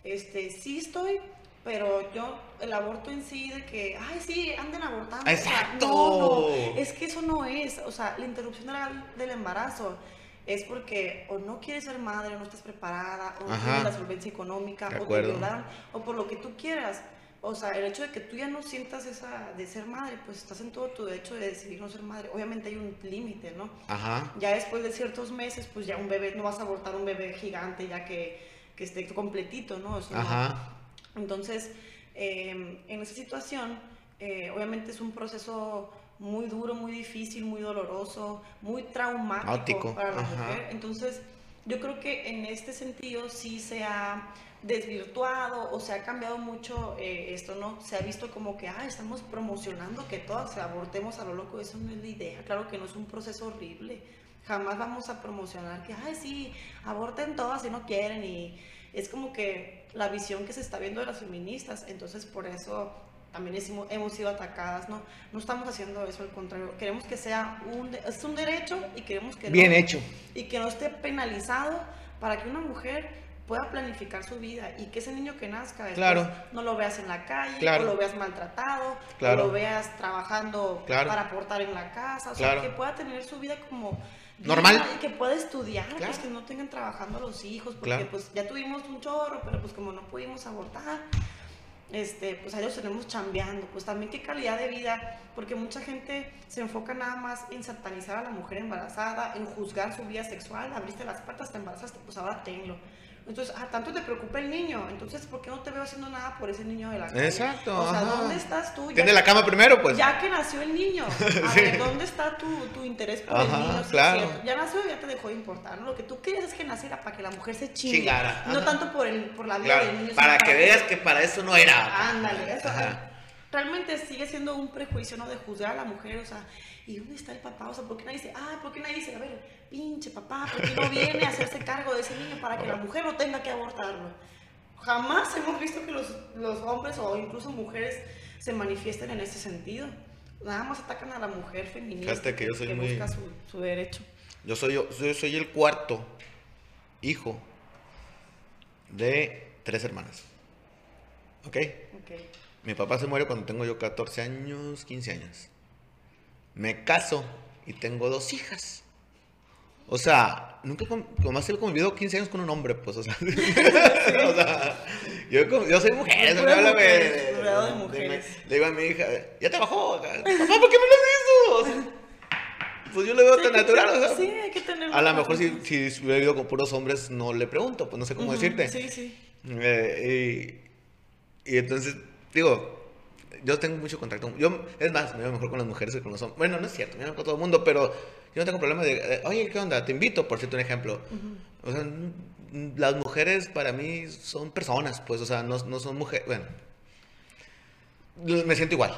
Speaker 2: Este, sí estoy, pero yo, el aborto en sí, de que, ay, sí, anden abortando. o sea,
Speaker 1: ¡Exacto!
Speaker 2: no, no, es que eso no es, o sea, la interrupción legal del embarazo es porque o no quieres ser madre, o no estás preparada, o no
Speaker 1: Ajá.
Speaker 2: tienes la solvencia económica,
Speaker 1: De
Speaker 2: o te violaron, o por lo que tú quieras. O sea, el hecho de que tú ya no sientas esa de ser madre, pues estás en todo tu derecho de decidir no ser madre. Obviamente hay un límite, ¿no?
Speaker 1: Ajá.
Speaker 2: Ya después de ciertos meses, pues ya un bebé, no vas a abortar un bebé gigante ya que, que esté completito, ¿no? Eso no. Entonces, eh, en esa situación, eh, obviamente es un proceso muy duro, muy difícil, muy doloroso, muy traumático
Speaker 1: Traumático,
Speaker 2: para la
Speaker 1: ajá.
Speaker 2: mujer. Entonces, yo creo que en este sentido sí se ha desvirtuado o se ha cambiado mucho eh, esto, ¿no? Se ha visto como que, ah, estamos promocionando que todas abortemos a lo loco, eso no es la idea, claro que no es un proceso horrible, jamás vamos a promocionar que, ay, sí, aborten todas si no quieren y es como que la visión que se está viendo de las feministas, entonces por eso también hemos sido atacadas, ¿no? No estamos haciendo eso, al contrario, queremos que sea un, es un derecho y queremos que
Speaker 1: Bien
Speaker 2: no,
Speaker 1: hecho.
Speaker 2: y que no esté penalizado para que una mujer pueda planificar su vida y que ese niño que nazca después
Speaker 1: Claro.
Speaker 2: no lo veas en la calle,
Speaker 1: Claro.
Speaker 2: o lo veas maltratado,
Speaker 1: Claro.
Speaker 2: o lo veas trabajando para aportar en la casa, o sea, que pueda tener su vida como
Speaker 1: Normal.
Speaker 2: y que pueda estudiar,
Speaker 1: Claro.
Speaker 2: pues que no tengan trabajando los hijos, porque
Speaker 1: Claro.
Speaker 2: pues ya tuvimos un chorro, pero pues como no pudimos abortar, este, pues a ellos tenemos chambeando, pues también qué calidad de vida, porque mucha gente se enfoca nada más en satanizar a la mujer embarazada, en juzgar su vida sexual, abriste las patas, te embarazaste, pues ahora tenlo. Entonces, ah, tanto te preocupa el niño, entonces, ¿por qué no te veo haciendo nada por ese niño de la calle?
Speaker 1: Exacto,
Speaker 2: O sea,
Speaker 1: ajá.
Speaker 2: ¿dónde estás tú?
Speaker 1: Tiende
Speaker 2: Ya-
Speaker 1: la cama primero, pues.
Speaker 2: ya que nació el niño, a [LAUGHS]
Speaker 1: Sí.
Speaker 2: ver, ¿dónde está tu, tu interés por el niño?
Speaker 1: Claro.
Speaker 2: Ya nació, ya te dejó de importar, ¿no? Lo que tú quieres es que naciera para que la mujer se chingue.
Speaker 1: Chingara,
Speaker 2: No tanto por, el, por la vida
Speaker 1: Claro,
Speaker 2: del niño.
Speaker 1: para que veas que para eso no era.
Speaker 2: Ándale, eso
Speaker 1: Ajá.
Speaker 2: Realmente sigue siendo un prejuicio, ¿no? De juzgar a la mujer, o sea, ¿y dónde está el papá? O sea, ¿por qué nadie dice, ah, ¿por qué nadie dice, a ver, pinche papá, ¿por qué no [LAUGHS] viene a hacerse cargo de ese niño para que la mujer no tenga que abortarlo? Jamás hemos visto que los, los hombres o incluso mujeres se manifiesten en ese sentido. Nada más atacan a la mujer feminista
Speaker 1: Fíjate que yo soy muy-
Speaker 2: busca su, su derecho.
Speaker 1: Yo soy, yo, yo soy el cuarto hijo de tres hermanas. ¿Ok?
Speaker 2: Ok.
Speaker 1: Mi papá se muere cuando tengo yo 14 años, 15 años. Me caso y tengo dos hijas. O sea, nunca nomás he convivido 15 años con un hombre, pues, o sea. [LAUGHS] o sea, yo, soy mujer, me habla
Speaker 2: mujeres,
Speaker 1: de-
Speaker 2: mujeres.
Speaker 1: Le digo a mi hija, ya te bajó. Papá, ¿por qué me lo hizo? O sea, pues yo lo veo
Speaker 2: Sí,
Speaker 1: tan
Speaker 2: que
Speaker 1: natural, o sea.
Speaker 2: sí, hay que tener
Speaker 1: A lo mejor si, si hubiera ido con puros hombres, no le pregunto, pues no sé cómo decirte.
Speaker 2: Sí, sí.
Speaker 1: Eh, y, y entonces, digo, yo tengo mucho contacto. Yo, es más, me llevo mejor con las mujeres que con los hombres. Bueno, no es cierto, me llevo con todo el mundo, pero yo no tengo problema de, eh, oye, ¿qué onda? Te invito, por cierto, un ejemplo. O sea, las mujeres para mí son personas, pues, o sea, no, no son mujeres. Bueno, me siento igual.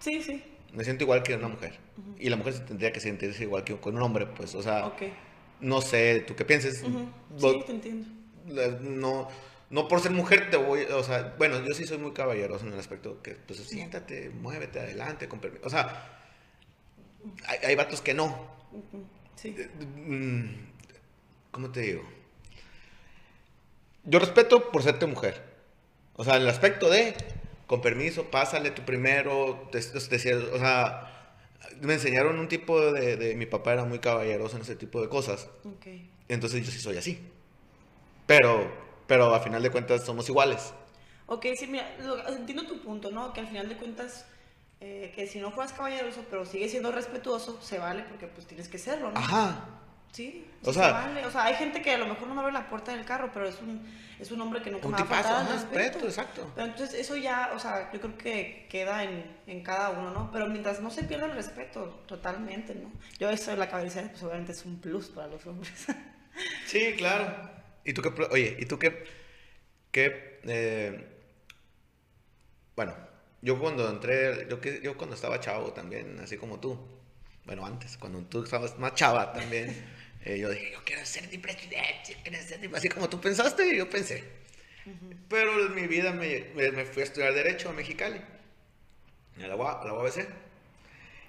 Speaker 2: Sí, sí.
Speaker 1: Me siento igual que una mujer. Y la mujer se tendría que sentirse igual que con un hombre, pues, o sea,
Speaker 2: Ok.
Speaker 1: no sé, ¿tú qué pienses?
Speaker 2: Ujú.
Speaker 1: Vos-
Speaker 2: Sí, te entiendo.
Speaker 1: no, no por ser mujer te voy, o sea, bueno, yo sí soy muy caballeroso en el aspecto que, pues, siéntate, muévete adelante, con permiso. O sea, hay, hay vatos que no.
Speaker 2: Sí.
Speaker 1: Mm, ¿Cómo te digo? Yo respeto por serte mujer. O sea, en el aspecto de, con permiso, pásale tú primero, te- te- te- o sea, me enseñaron un tipo de, de, mi papá era muy caballeroso en ese tipo de cosas.
Speaker 2: Ok.
Speaker 1: Entonces yo sí soy así. Pero, pero a final de cuentas somos iguales.
Speaker 2: Ok, sí, mira, lo- entiendo tu punto, ¿no? Que al final de cuentas, eh, que si no fueras caballeroso, pero sigues siendo respetuoso, se vale porque pues tienes que serlo, ¿no?
Speaker 1: Ajá.
Speaker 2: Sí,
Speaker 1: O sea-
Speaker 2: se vale. O sea, hay gente que a lo mejor no abre la puerta del carro, pero es un, es un hombre que nunca
Speaker 1: Un
Speaker 2: me va a faltar respeto.
Speaker 1: respeto, exacto.
Speaker 2: Pero entonces eso ya, o sea, yo creo que queda en, en cada uno, ¿no? Pero mientras no se pierda el respeto, totalmente, ¿no? Yo eso de la cabeza, pues obviamente es un plus para los hombres.
Speaker 1: Sí, claro. ¿Y tú qué, oye, ¿y tú qué, qué, eh, bueno, yo cuando entré, yo, yo cuando estaba chavo también, así como tú, bueno, antes, cuando tú estabas más chava también, [LAUGHS] Eh, yo dije, yo quiero ser mi presidente, quiero ser mi-". así como tú pensaste, yo pensé. Pero en mi vida me, me- me fui a estudiar Derecho a Mexicali, a la UABC.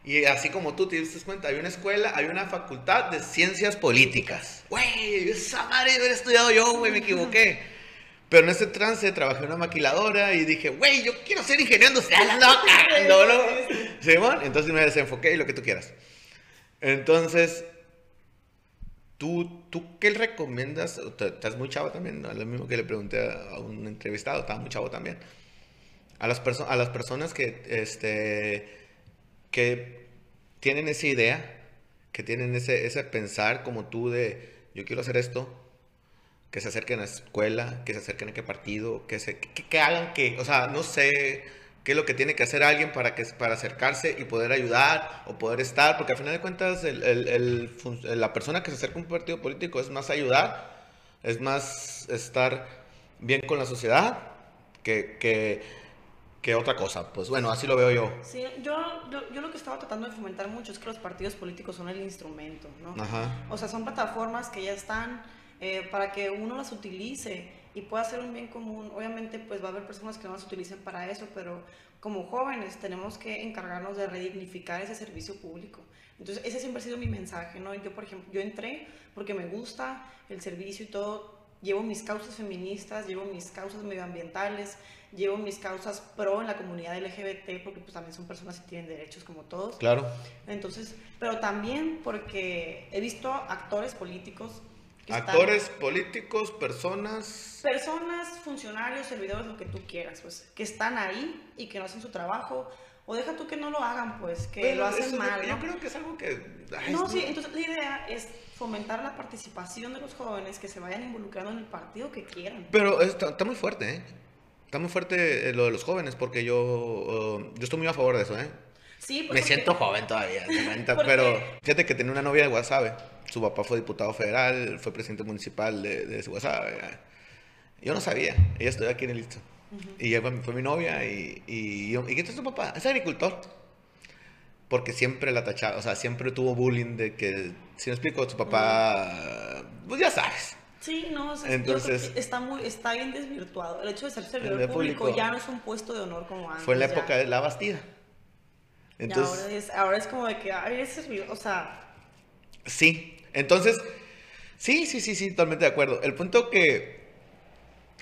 Speaker 1: Y así como tú te diste cuenta, hay una escuela, hay una facultad de ciencias políticas. Güey, esa madre hubiera estudiado yo, güey, me equivoqué. Pero en ese trance trabajé en una maquiladora y dije, güey, yo quiero ser ingeniero industrial, [LAUGHS] ando cagando, ¿no? Simón, entonces me desenfoqué y lo que tú quieras. Entonces, ¿tú, tú qué le recomiendas? Estás muy chavo también, ¿no? lo mismo que le pregunté a a un entrevistado, estaba muy chavo también. A las, perso- a las personas que, este, que tienen esa idea, que tienen ese, ese pensar como tú de, yo quiero hacer esto, que se acerquen a la escuela, que se acerquen a qué partido, que, se, que, hagan que, o sea, no sé qué es lo que tiene que hacer alguien para, que, para acercarse y poder ayudar o poder estar, porque al final de cuentas el- el- la persona que se acerca a un partido político es más ayudar, es más estar bien con la sociedad que, que, que otra cosa. Pues bueno, así lo veo yo.
Speaker 2: Sí, yo, yo, yo lo que estaba tratando de fomentar mucho es que los partidos políticos son el instrumento, ¿no?
Speaker 1: Ajá.
Speaker 2: O sea, son plataformas que ya están eh, para que uno las utilice y pueda hacer un bien común. Obviamente, pues va a haber personas que no las utilicen para eso, pero como jóvenes tenemos que encargarnos de redignificar ese servicio público. Entonces, ese siempre ha sido mi mensaje, ¿no? Yo, por ejemplo, yo entré porque me gusta el servicio y todo. Llevo mis causas feministas, llevo mis causas medioambientales, llevo mis causas pro en la comunidad LGBT, porque pues también son personas que tienen derechos como todos.
Speaker 1: Claro.
Speaker 2: Entonces, pero también porque he visto actores políticos que están-
Speaker 1: Actores, políticos, personas.
Speaker 2: personas, funcionarios, servidores, lo que tú quieras, pues, que están ahí y que no hacen su trabajo, o deja tú que no lo hagan, pues, que lo hacen mal,
Speaker 1: Yo
Speaker 2: ¿no?
Speaker 1: creo que es algo que. ay,
Speaker 2: No,
Speaker 1: es-
Speaker 2: sí, entonces la idea es fomentar la participación de los jóvenes que se vayan involucrando en el partido que quieran.
Speaker 1: Pero está, está muy fuerte, ¿eh? Está muy fuerte eh, lo de los jóvenes, porque yo, uh, yo estoy muy a favor de eso, ¿eh?
Speaker 2: Sí, pues,
Speaker 1: Me
Speaker 2: porque-
Speaker 1: siento joven todavía, la neta, [LAUGHS]
Speaker 2: ¿Por
Speaker 1: pero fíjate que tenía una novia de Guasave. Su papá fue diputado federal, fue presidente municipal de, de Guasave. Yo no sabía, ella estudió aquí en el Listo. Y ella fue, mi novia y, y yo, ¿y qué es tu papá? Es agricultor. Porque siempre la tachaba, o sea, siempre tuvo bullying de que, si me explico, su papá, pues ya sabes.
Speaker 2: Sí, no, o sea,
Speaker 1: Entonces-
Speaker 2: yo creo que está, muy, está bien desvirtuado. El hecho de ser servidor público,
Speaker 1: público.
Speaker 2: ya no es un puesto de honor como antes.
Speaker 1: Fue en la
Speaker 2: ya.
Speaker 1: época de la Bastida. Entonces,
Speaker 2: ahora, es, ahora es como de que, ay, servidor, o sea,
Speaker 1: Sí, entonces, sí, sí, sí, sí, totalmente de acuerdo. El punto que,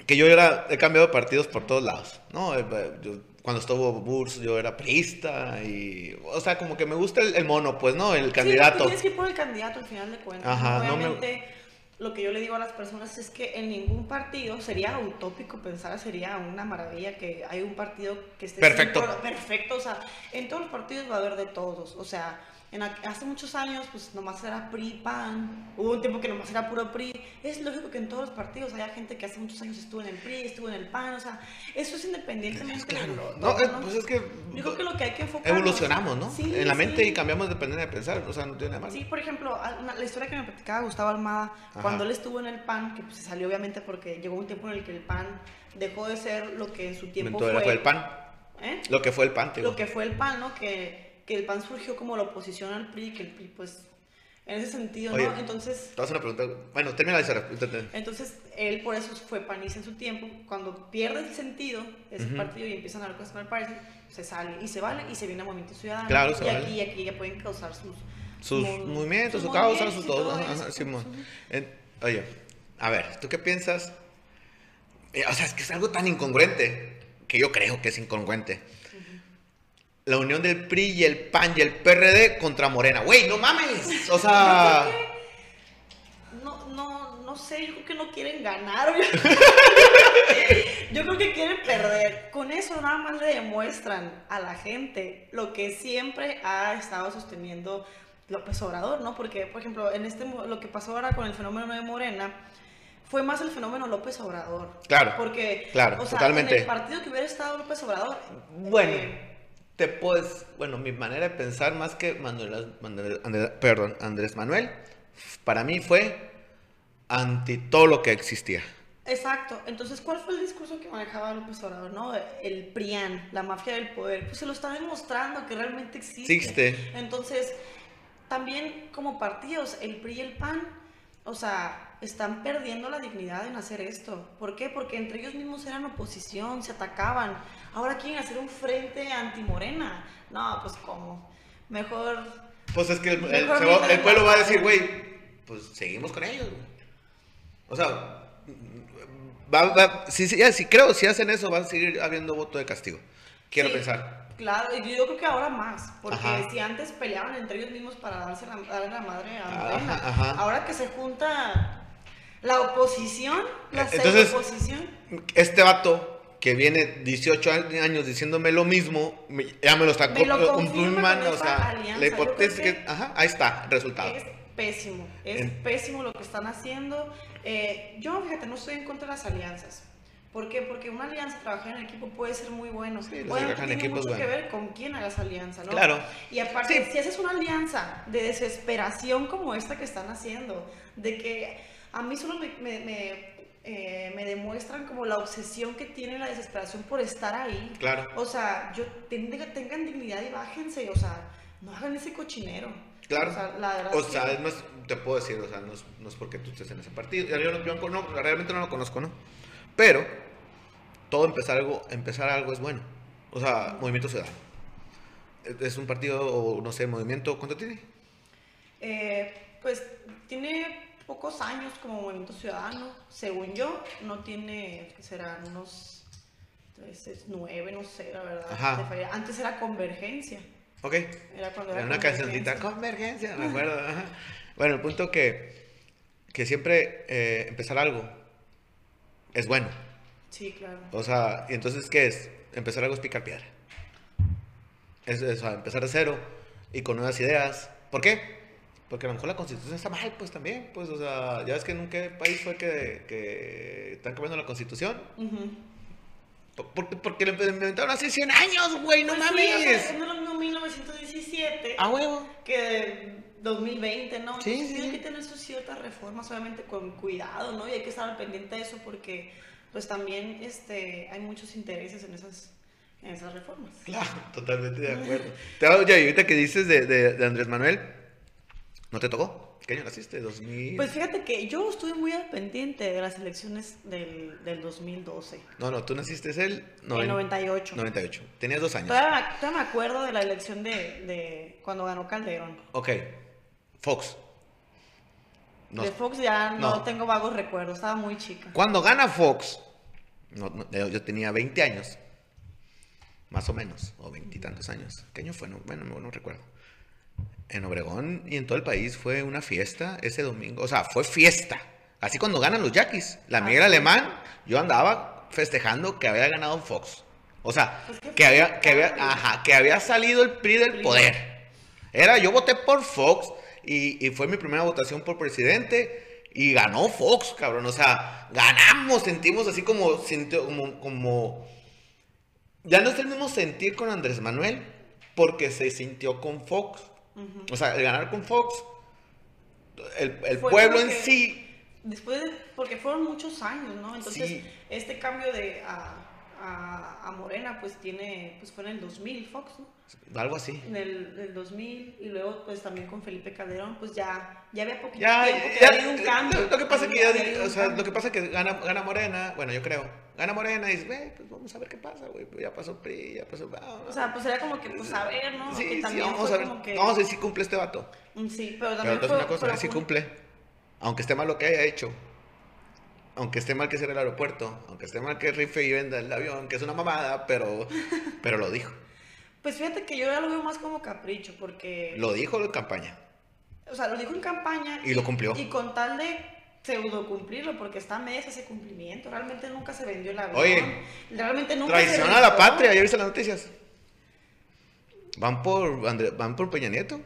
Speaker 1: que yo era, he cambiado de partidos por todos lados, ¿no? Eh, eh, yo- cuando estuvo Burs, yo era priista y, o sea, como que me gusta el, el mono, pues, ¿no? El
Speaker 2: Sí,
Speaker 1: candidato.
Speaker 2: tú tienes que ir por el candidato al final de cuentas.
Speaker 1: Ajá,
Speaker 2: ¿no?
Speaker 1: me-
Speaker 2: lo que yo le digo a las personas es que en ningún partido sería utópico pensar, sería una maravilla que hay un partido que esté
Speaker 1: Perfecto.
Speaker 2: perfecto, o sea, en todos los partidos va a haber de todos, o sea, en, hace muchos años, pues nomás era PRI, PAN, hubo un tiempo que nomás era puro PRI. Es lógico que en todos los partidos haya gente que hace muchos años estuvo en el PRI, estuvo en el PAN, o sea, eso es independientemente
Speaker 1: Claro.
Speaker 2: de lo
Speaker 1: No, eh, pues es que
Speaker 2: Yo creo que lo que hay que enfocar
Speaker 1: evolucionamos, ¿no?
Speaker 2: Sí,
Speaker 1: en la mente
Speaker 2: sí.
Speaker 1: y cambiamos dependiendo de pensar, o sea, no tiene nada más.
Speaker 2: Sí, por ejemplo, la historia que me platicaba Gustavo Almada,
Speaker 1: Ajá.
Speaker 2: cuando él estuvo en el PAN, que pues, se salió obviamente porque llegó un tiempo en el que el PAN dejó de ser lo que en su tiempo
Speaker 1: Entonces
Speaker 2: fue.
Speaker 1: fue el pan,
Speaker 2: ¿eh?
Speaker 1: lo que fue el pan, digo.
Speaker 2: Lo que fue el PAN, ¿no? Que, que el PAN surgió como la oposición al PRI, que el PRI, pues, en ese sentido,
Speaker 1: Oye.
Speaker 2: ¿no? Entonces,
Speaker 1: Te una pregunta. Bueno, termina historia. Intenta-
Speaker 2: entonces, él por eso fue panista en su tiempo. Cuando pierde el sentido ese
Speaker 1: Ujú.
Speaker 2: partido y empiezan a dar cosas con el país, se sale y se vale y se viene a Movimiento Ciudadano.
Speaker 1: Claro, se
Speaker 2: y
Speaker 1: vale.
Speaker 2: aquí y aquí ya pueden causar sus...
Speaker 1: Sus
Speaker 2: mo-
Speaker 1: movimientos,
Speaker 2: sus
Speaker 1: su causa,
Speaker 2: movimientos
Speaker 1: su
Speaker 2: y
Speaker 1: todo.
Speaker 2: todo eso.
Speaker 1: Simón. En- Oye, a ver, ¿tú qué piensas? Eh, o sea, es que es algo tan incongruente que yo creo que es incongruente. La unión del PRI y el PAN y el PRD contra Morena. Güey, no mames. O sea,
Speaker 2: No, no, no sé, yo creo que no quieren ganar. [LAUGHS] yo creo que quieren perder. Con eso nada más le demuestran a la gente lo que siempre ha estado sosteniendo López Obrador, ¿no? Porque, por ejemplo, en este lo que pasó ahora con el fenómeno de Morena fue más el fenómeno López Obrador.
Speaker 1: Claro,
Speaker 2: Porque,
Speaker 1: claro,
Speaker 2: o sea,
Speaker 1: totalmente.
Speaker 2: en el partido que hubiera estado López Obrador.
Speaker 1: Bueno.
Speaker 2: eh,
Speaker 1: te puedes, bueno, mi manera de pensar más que Manuel, Manuel- Andrés, perdón, Andrés Manuel, para mí fue anti todo lo que existía.
Speaker 2: Exacto. Entonces, ¿cuál fue el discurso que manejaba López Obrador, no? El PRIAN, la mafia del poder. Pues se lo está demostrando que realmente existe.
Speaker 1: Existe.
Speaker 2: Entonces, también como partidos, el PRI y el PAN, o sea, están perdiendo la dignidad en hacer esto. ¿Por qué? Porque entre ellos mismos eran oposición, se atacaban. Ahora quieren hacer un frente anti-morena. No, pues cómo. Mejor...
Speaker 1: Pues es que el, pueblo va a decir, güey, pues seguimos con ellos. güey. O sea, va, va- si, si, ya, si creo, si hacen eso, va a seguir habiendo voto de castigo. Quiero
Speaker 2: Sí,
Speaker 1: pensar.
Speaker 2: Claro, y yo creo que ahora más, porque
Speaker 1: Ajá.
Speaker 2: si antes peleaban entre ellos mismos para darse la, darle la madre a Morena,
Speaker 1: ajá.
Speaker 2: ahora que se junta la oposición, la
Speaker 1: Entonces-
Speaker 2: oposición,
Speaker 1: Este vato que viene 18 años diciéndome lo mismo, ya me lo está
Speaker 2: Me lo
Speaker 1: co-
Speaker 2: confirma
Speaker 1: confirmando,
Speaker 2: con
Speaker 1: o sea,
Speaker 2: alianza.
Speaker 1: la hipótesis que,
Speaker 2: que-
Speaker 1: ajá, ahí está, resultado.
Speaker 2: es pésimo, es
Speaker 1: En-
Speaker 2: pésimo lo que están haciendo. Eh, yo, fíjate, no estoy en contra de las alianzas. ¿Por qué? Porque una alianza, trabajar en equipo puede ser muy bueno.
Speaker 1: Sí,
Speaker 2: Obviamente
Speaker 1: trabajar en equipo
Speaker 2: mucho que
Speaker 1: bueno.
Speaker 2: ver con quién hagas alianza, ¿no?
Speaker 1: Claro.
Speaker 2: Y aparte,
Speaker 1: Sí.
Speaker 2: si haces una alianza de desesperación como esta que están haciendo, de que a mí solo me, me, me, eh, me demuestran como la obsesión que tiene la desesperación por estar ahí.
Speaker 1: Claro.
Speaker 2: O sea, yo tengan, tengan dignidad y bájense, o sea, no hagan ese cochinero.
Speaker 1: Claro.
Speaker 2: O sea, la verdad
Speaker 1: O
Speaker 2: es que-
Speaker 1: sea, es más, te puedo decir, o sea, no es, no es porque tú estés en ese partido. Yo, no- yo no conozco- realmente no lo conozco, ¿no? Pero todo empezar algo, empezar algo es bueno. O sea, Movimiento Ciudadano. Es- Es un partido, o no sé, movimiento, ¿cuánto tiene?
Speaker 2: Eh, pues tiene pocos años como movimiento ciudadano, según yo, no tiene, serán unos nueve, no sé, la verdad.
Speaker 1: Ajá.
Speaker 2: Antes era convergencia,
Speaker 1: Ok.
Speaker 2: era cuando era
Speaker 1: Era una cancioncita,
Speaker 2: convergencia.
Speaker 1: convergencia, me [LAUGHS] acuerdo. ajá. Bueno, el punto que, que siempre eh, empezar algo es bueno.
Speaker 2: Sí, claro.
Speaker 1: O sea, y entonces, ¿qué es? Empezar algo es picar piedra. Es, es, o sea, empezar de cero y con nuevas ideas. ¿Por qué? Porque a lo mejor la constitución está mal, pues también. Pues, o sea, ya ves que en un qué país fue que, que están cambiando la constitución. Porque, porque le inventaron hace 100 años, güey, no
Speaker 2: Pues sí, o
Speaker 1: mames.
Speaker 2: sea, es lo mismo 1917
Speaker 1: A huevo.
Speaker 2: que 2020, ¿no?
Speaker 1: Sí,
Speaker 2: Entonces
Speaker 1: sí, sí.
Speaker 2: que tener sus ciertas reformas, obviamente con cuidado, ¿no? Y hay que estar al pendiente de eso porque, pues también, este, hay muchos intereses en esas, en esas reformas.
Speaker 1: Claro, [LAUGHS] totalmente de acuerdo. [LAUGHS] Te oye, y ahorita que dices de, de, de Andrés Manuel, ¿no te tocó? ¿Qué año naciste? ¿2000?
Speaker 2: Pues fíjate que yo estuve muy al pendiente de las elecciones del, del 2012,
Speaker 1: no, no, tú naciste es el
Speaker 2: el
Speaker 1: noven-
Speaker 2: 98.
Speaker 1: 98. Tenías dos años.
Speaker 2: Todavía, me- todavía me acuerdo de la elección de, de cuando ganó Calderón.
Speaker 1: Ok, Fox. No-
Speaker 2: de Fox ya no,
Speaker 1: no.
Speaker 2: tengo vagos recuerdos, estaba muy chica.
Speaker 1: Cuando gana Fox, no, yo tenía 20 años, más o menos, o veintitantos años. ¿Qué año fue? No, bueno, no, recuerdo. En Obregón y en todo el país fue una fiesta ese domingo. O sea, fue fiesta. Así cuando ganan los Yaquis. La
Speaker 2: Ah,
Speaker 1: Miguel. Alemán, yo andaba festejando que había ganado Fox. O sea,
Speaker 2: Pues
Speaker 1: que había, que había, ajá, que había salido el PRI del poder. Era, yo voté por Fox y, y fue mi primera votación por presidente y ganó Fox, cabrón. O sea, ganamos, sentimos así como, sintió- como, como... Ya no es el mismo sentir con Andrés Manuel porque se sintió con Fox. O sea, el ganar con Fox, el, pueblo en sí,
Speaker 2: Después de, porque fueron muchos años, ¿no? Entonces,
Speaker 1: Sí.
Speaker 2: este cambio de a, a, a Morena, pues tiene, pues fue en el 2000 Fox, ¿no?
Speaker 1: Algo así.
Speaker 2: En el, el 2000 y luego pues también con Felipe Calderón, pues ya, ya había poquito
Speaker 1: Ya,
Speaker 2: tiempo que
Speaker 1: ya,
Speaker 2: había un cambio.
Speaker 1: Lo, que pasa es que, ya- o sea, lo que pasa que gana, gana Morena, bueno, yo creo, gana Morena y dices, güey, pues vamos a ver qué pasa, güey, pues ya pasó PRI, ya pasó... ah,
Speaker 2: O sea, pues era como que, pues a ver, ¿no?
Speaker 1: sí,
Speaker 2: que
Speaker 1: sí, vamos a ver,
Speaker 2: que...
Speaker 1: vamos a ver si cumple este vato.
Speaker 2: Mm, Sí, pero
Speaker 1: Pero
Speaker 2: también
Speaker 1: te
Speaker 2: fue...
Speaker 1: una cosa,
Speaker 2: pero
Speaker 1: si cumple, aunque esté mal lo que haya hecho, aunque esté mal que sea el aeropuerto, aunque esté mal que rife y venda el avión, que es una mamada, pero, pero lo dijo,
Speaker 2: Pues fíjate que yo ya lo veo más como capricho, porque...
Speaker 1: lo dijo en campaña
Speaker 2: O sea, lo dijo en campaña.
Speaker 1: y lo cumplió.
Speaker 2: Y con tal de pseudo cumplirlo, porque está medias ese cumplimiento. Realmente nunca se vendió el avión.
Speaker 1: Oye,
Speaker 2: realmente nunca se
Speaker 1: Traición a la patria, ¿ya viste las noticias? Van por, André- van por Peña Nieto.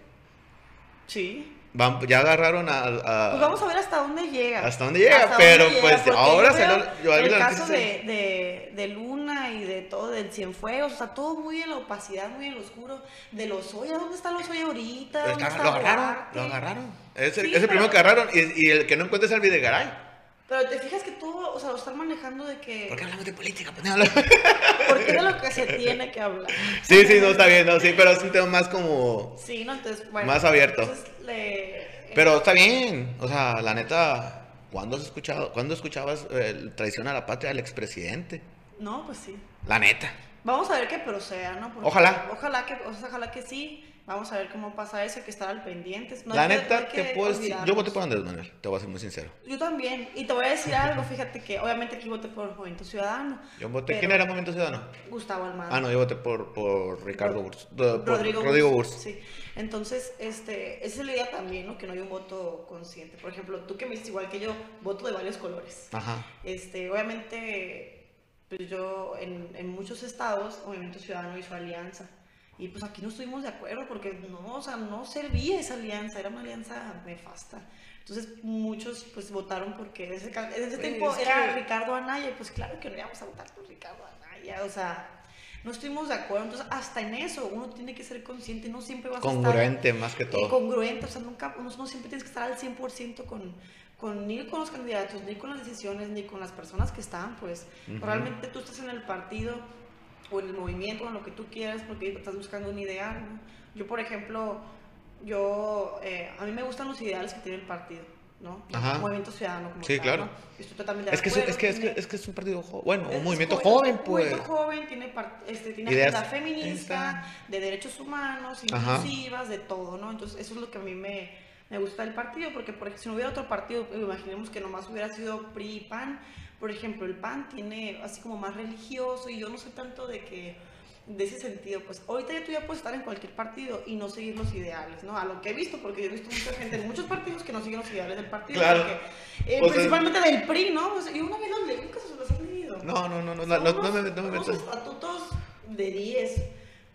Speaker 2: Sí.
Speaker 1: Van, ya agarraron a, a-
Speaker 2: Pues vamos a ver hasta dónde llega.
Speaker 1: Hasta dónde llega,
Speaker 2: Hasta
Speaker 1: pero
Speaker 2: dónde
Speaker 1: pues, ahora
Speaker 2: yo
Speaker 1: salió-
Speaker 2: veo
Speaker 1: yo
Speaker 2: El
Speaker 1: la
Speaker 2: caso de, de, de Luna y de todo, del Cienfuegos, o sea, todo muy en la opacidad, muy en lo oscuro. De los Oya, ¿dónde está los Oya ahorita? ¿Dónde
Speaker 1: Está-
Speaker 2: está
Speaker 1: lo agarraron,
Speaker 2: Duarte?
Speaker 1: lo agarraron. Es el,
Speaker 2: Sí,
Speaker 1: es el primero que agarraron y, y el que no encuentra es el Videgaray.
Speaker 2: Pero te fijas que todo, o sea, lo están manejando de que.
Speaker 1: ¿Por qué hablamos de política? Pues, no [LAUGHS]
Speaker 2: Porque es de lo que se [LAUGHS] tiene que hablar.
Speaker 1: sí, sí, no, está bien, no, sí, pero es un tema más como...
Speaker 2: Sí, ¿no? Entonces, bueno.
Speaker 1: Más abierto.
Speaker 2: Entonces, le...
Speaker 1: Pero está bien, o sea, la neta, ¿cuándo has escuchado, cuándo escuchabas eh, traición a la patria del expresidente?
Speaker 2: No, pues sí.
Speaker 1: La neta.
Speaker 2: Vamos a ver que proceda, ¿no? Porque
Speaker 1: Ojalá.
Speaker 2: Ojalá que, o sea, ojalá que sí. Vamos a ver cómo pasa eso, hay que estar al pendiente. No
Speaker 1: la
Speaker 2: que-
Speaker 1: neta,
Speaker 2: hay
Speaker 1: te
Speaker 2: que
Speaker 1: puedo decir, yo voté por Andrés Manuel, te voy a ser muy sincero.
Speaker 2: Yo también. Y te voy a decir algo, fíjate que obviamente aquí voté por Movimiento Ciudadano.
Speaker 1: Yo voté, ¿quién era Movimiento Ciudadano?
Speaker 2: Gustavo Almada.
Speaker 1: Ah, no, yo voté por, por Ricardo Burs.
Speaker 2: Rodrigo,
Speaker 1: Rodrigo
Speaker 2: Burs,
Speaker 1: Burs.
Speaker 2: Sí. Entonces, este, esa es la idea también, ¿no? Que no hay un voto consciente. Por ejemplo, tú que me dices igual que yo, voto de varios colores.
Speaker 1: Ajá.
Speaker 2: Este, obviamente, pues yo en, en muchos estados, Movimiento Ciudadano hizo alianza. Y pues aquí no estuvimos de acuerdo porque no, o sea, no servía esa alianza, era una alianza nefasta. Entonces muchos pues votaron porque en ese, en ese
Speaker 1: Pues,
Speaker 2: tiempo
Speaker 1: es
Speaker 2: era
Speaker 1: que-
Speaker 2: Ricardo Anaya y pues claro que no íbamos a votar por Ricardo Anaya, o sea, no estuvimos de acuerdo. Entonces hasta en eso uno tiene que ser consciente, no siempre vas a estar
Speaker 1: Congruente más que todo.
Speaker 2: congruente, o sea, nunca, no, no siempre tienes que estar al 100% con, con, ni con los candidatos, ni con las decisiones, ni con las personas que están, pues
Speaker 1: Ujú.
Speaker 2: realmente tú estás en el partido en el movimiento, en lo que tú quieras, porque estás buscando un ideal, ¿no? Yo, por ejemplo, yo, eh, a mí me gustan los ideales que tiene el partido, ¿no?
Speaker 1: Ajá.
Speaker 2: Movimiento Ciudadano, como
Speaker 1: Sí,
Speaker 2: tal,
Speaker 1: claro.
Speaker 2: ¿no? Estoy totalmente de
Speaker 1: Es que, es,
Speaker 2: acuerdo,
Speaker 1: es que, es, que, es que es un partido joven, bueno, un movimiento joven,
Speaker 2: Un
Speaker 1: pues.
Speaker 2: movimiento joven, tiene, par- este, tiene
Speaker 1: Ideas-
Speaker 2: agenda feminista, de derechos humanos,
Speaker 1: Ajá.
Speaker 2: inclusivas, de todo, ¿no? Entonces, eso es lo que a mí me, me gusta del partido, porque por ejemplo, si no hubiera otro partido, imaginemos que nomás hubiera sido PRI y PAN, por ejemplo, el PAN tiene así como más religioso y yo no sé tanto de que de ese sentido, pues ahorita ya tú ya puedes estar en cualquier partido y no seguir los ideales, ¿no? A lo que he visto, porque yo he visto mucha gente en muchos partidos que no siguen los ideales del partido,
Speaker 1: Claro.
Speaker 2: porque, eh,
Speaker 1: Pues,
Speaker 2: principalmente del PRI, ¿no? O sea, y una vez los leí, nunca se los han leído.
Speaker 1: No, no, no, no, no, no, no me, no me metas.
Speaker 2: estatutos de 10.